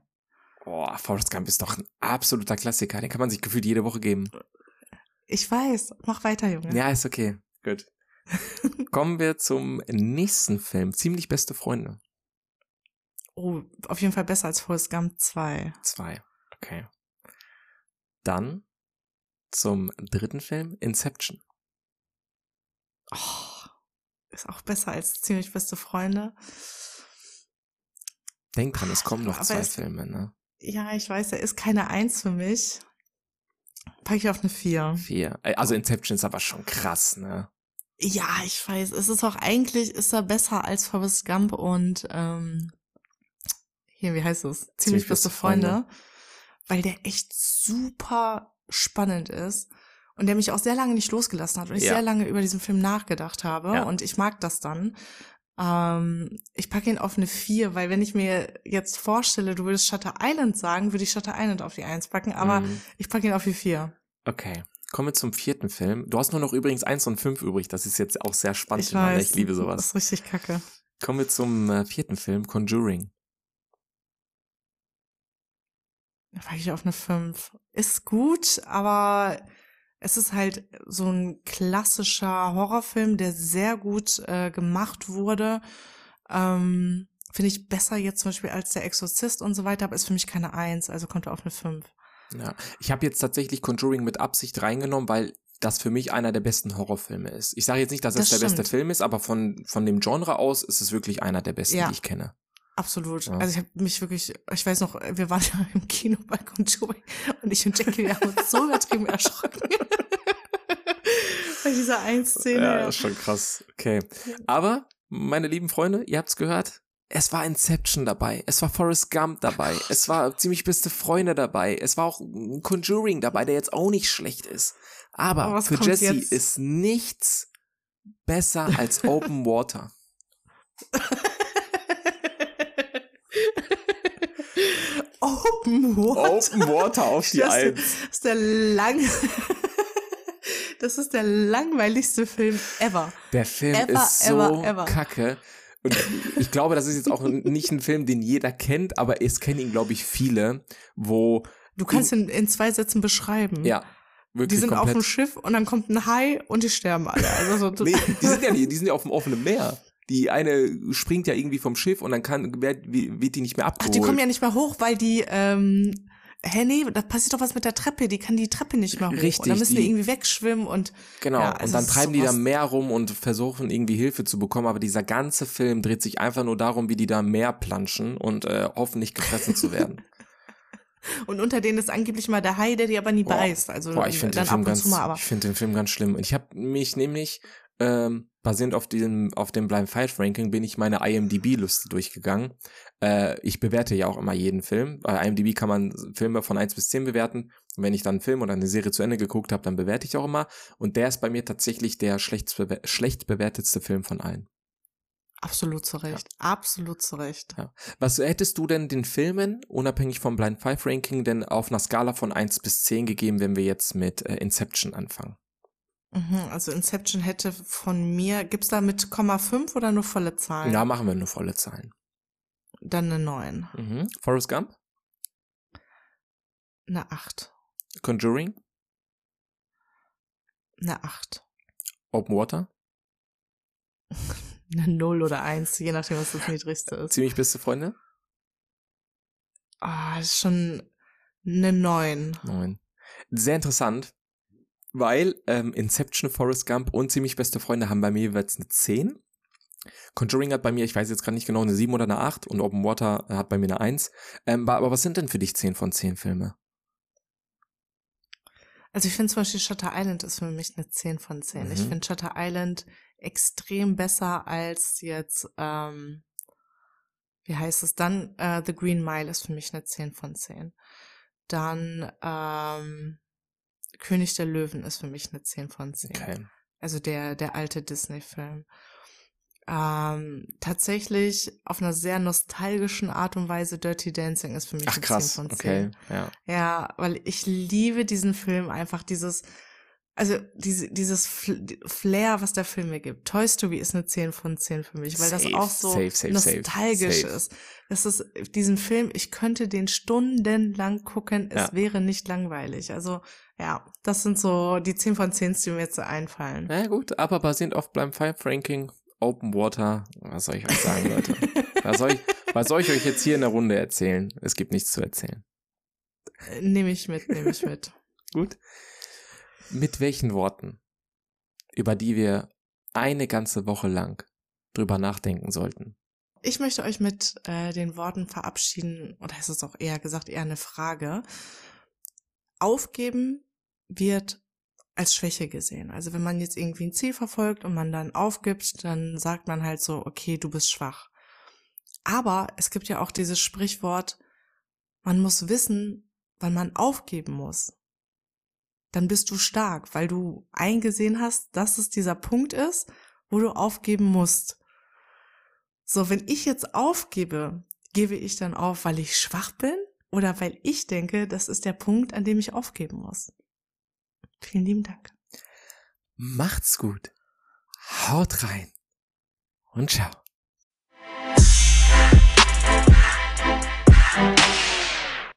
Boah, Forrest Gump ist doch ein absoluter Klassiker. Den kann man sich gefühlt jede Woche geben. Ich weiß. Mach weiter, Junge. Ja, ist okay. Gut. Kommen wir zum nächsten Film. Ziemlich beste Freunde. Oh, auf jeden Fall besser als Forrest Gump 2. Zwei. Okay. Dann zum dritten Film, Inception. Oh, ist auch besser als ziemlich beste Freunde. Denk dran, es kommen noch Aber zwei es- Filme, ne? Ja, ich weiß, er ist keine Eins für mich. Packe ich auf eine Vier. Vier. Also Inception ist aber schon krass, ne? Ja, ich weiß. Es ist auch eigentlich, ist er besser als Forrest Gump und ähm, hier, wie heißt es? Ziemlich, beste Freunde. Weil der echt super spannend ist und der mich auch sehr lange nicht losgelassen hat und ich Ja. sehr lange über diesen Film nachgedacht habe Ja. und ich mag das dann. Ähm, ich packe ihn auf eine vier, weil wenn ich mir jetzt vorstelle, du würdest Shutter Island sagen, würde ich Shutter Island auf die eins packen, aber Mhm. ich packe ihn auf die vier. Okay. Kommen wir zum vierten Film. Du hast nur noch übrigens eins und fünf übrig. Das ist jetzt auch sehr spannend. Ich weiß. Ich liebe Das sowas. ist richtig kacke. Kommen wir zum äh, vierten Film, Conjuring. Da packe ich auf eine 5. Ist gut, aber es ist halt so ein klassischer Horrorfilm, der sehr gut äh, gemacht wurde. Ähm, Finde ich besser jetzt zum Beispiel als der Exorzist und so weiter, aber ist für mich keine 1, also kommt er auf eine 5. Ja. Ich habe jetzt tatsächlich Conjuring mit Absicht reingenommen, weil das für mich einer der besten Horrorfilme ist. Ich sage jetzt nicht, dass es Das der beste stimmt. Film ist, aber von, von dem Genre aus ist es wirklich einer der besten, Ja. die ich kenne. Absolut. Ja. Also ich habe mich wirklich, ich weiß noch, wir waren ja im Kino bei Conjuring und ich und Jackie, wir haben uns so übertrieben erschrocken. bei dieser einen Szene. Ja, Ja, ist schon krass. Okay. Aber, meine lieben Freunde, ihr habt's gehört. Es war Inception dabei. Es war Forrest Gump dabei. Es war ziemlich beste Freunde dabei. Es war auch Conjuring dabei, der jetzt auch nicht schlecht ist. Aber was für Jesse jetzt? ist nichts besser als Open Water. Open Water. Open Water auf die Das Eins. ist der lang. Das ist der langweiligste Film ever. Der Film Ever, ist so ever, ever. kacke. Und ich glaube, das ist jetzt auch nicht ein Film, den jeder kennt, aber es kennen ihn, glaube ich, viele, wo, Du kannst ihn in zwei Sätzen beschreiben. ja, wirklich Die sind auf komplett. dem Schiff und dann kommt ein Hai und die sterben alle. Also so, Nee, die sind ja nicht, die sind ja auf dem offenen Meer. Die eine springt ja irgendwie vom Schiff und dann kann, wird, wird die nicht mehr Ach, abgeholt. die kommen ja nicht mehr hoch, weil die, ähm, hä, nee, da passiert doch was mit der Treppe. Die kann die Treppe nicht mehr hoch. Richtig, Und dann müssen die, die- irgendwie wegschwimmen und Genau, Ja, und also dann es ist treiben die da Meer rum und versuchen irgendwie Hilfe zu bekommen, aber dieser ganze Film dreht sich einfach nur darum, wie die da im Meer planschen und äh, hoffen nicht gefressen zu werden. Und unter denen ist angeblich mal der Hai, der die aber nie Boah. beißt. Also Boah, ich finde den dann Film und ganz, ich finde den Film ganz schlimm. Und ich habe mich nämlich, ähm, basierend auf diesem, auf dem Blind Fight Ranking bin ich meine IMDb-Liste durchgegangen. Äh, ich bewerte ja auch immer jeden Film. Bei IMDb kann man Filme von 1 bis 10 bewerten. Und wenn ich dann einen Film oder eine Serie zu Ende geguckt habe, dann bewerte ich auch immer. Und der ist bei mir tatsächlich der schlecht, bewer schlecht bewertetste Film von allen. Absolut zu Recht. Ja. Absolut zu Recht. Ja. Was hättest du denn den Filmen, unabhängig vom Blind Five Ranking, denn auf einer Skala von 1 bis 10 gegeben, wenn wir jetzt mit äh, Inception anfangen? Mhm, also Inception hätte von mir, gibt's da mit Komma 5 oder nur volle Zahlen? Ja, machen wir nur volle Zahlen. Dann eine 9. Mhm. Forrest Gump? Eine 8. Conjuring? Eine 8. Open Water? eine 0 oder 1, je nachdem, was das niedrigste ist. Ziemlich beste Freunde? Ah, ist schon eine 9. 9. Sehr interessant, weil ähm, Inception, Forrest Gump und Ziemlich Beste Freunde haben bei mir jeweils eine 10. Conjuring hat bei mir, ich weiß jetzt gerade nicht genau, eine 7 oder eine 8 und Open Water hat bei mir eine 1. Ähm, aber was sind denn für dich 10 von 10 Filme? Also ich finde zum Beispiel Shutter Island ist für mich eine 10 von 10. Mhm. Ich finde Shutter Island extrem besser als jetzt, ähm, wie heißt es dann? Uh, The Green Mile ist für mich eine 10 von 10. Dann ähm, König der Löwen ist für mich eine 10 von 10. Okay. Also der, der alte Disney-Film. Ähm, tatsächlich auf einer sehr nostalgischen Art und Weise Dirty Dancing ist für mich Ach, eine krass. 10 von 10. Okay, ja. Ja, weil ich liebe diesen Film einfach dieses, also diese, dieses Flair, was der Film mir gibt. Toy Story ist eine 10 von 10 für mich, weil safe, das auch so safe, safe, nostalgisch ist. Das ist diesen Film, ich könnte den stundenlang gucken, es ja. wäre nicht langweilig. Also ja, das sind so die 10 von 10, die mir jetzt so einfallen. Ja gut, aber basierend auf Blind Five Ranking, Open Water, was soll ich euch sagen, Leute? was, soll ich, was soll ich euch jetzt hier in der Runde erzählen? Es gibt nichts zu erzählen. Nehme ich mit, nehme ich mit. gut. Mit welchen Worten, über die wir eine ganze Woche lang drüber nachdenken sollten? Ich möchte euch mit äh, den Worten verabschieden, oder ist es auch eher gesagt, eher eine Frage. Aufgeben wird als Schwäche gesehen. Also wenn man jetzt irgendwie ein Ziel verfolgt und man dann aufgibt, dann sagt man halt so, okay, du bist schwach. Aber es gibt ja auch dieses Sprichwort, man muss wissen, wann man aufgeben muss. Dann bist du stark, weil du eingesehen hast, dass es dieser Punkt ist, wo du aufgeben musst. So, wenn ich jetzt aufgebe, gebe ich dann auf, weil ich schwach bin oder weil ich denke, das ist der Punkt, an dem ich aufgeben muss. Vielen lieben Dank. Macht's gut. Haut rein. Und ciao.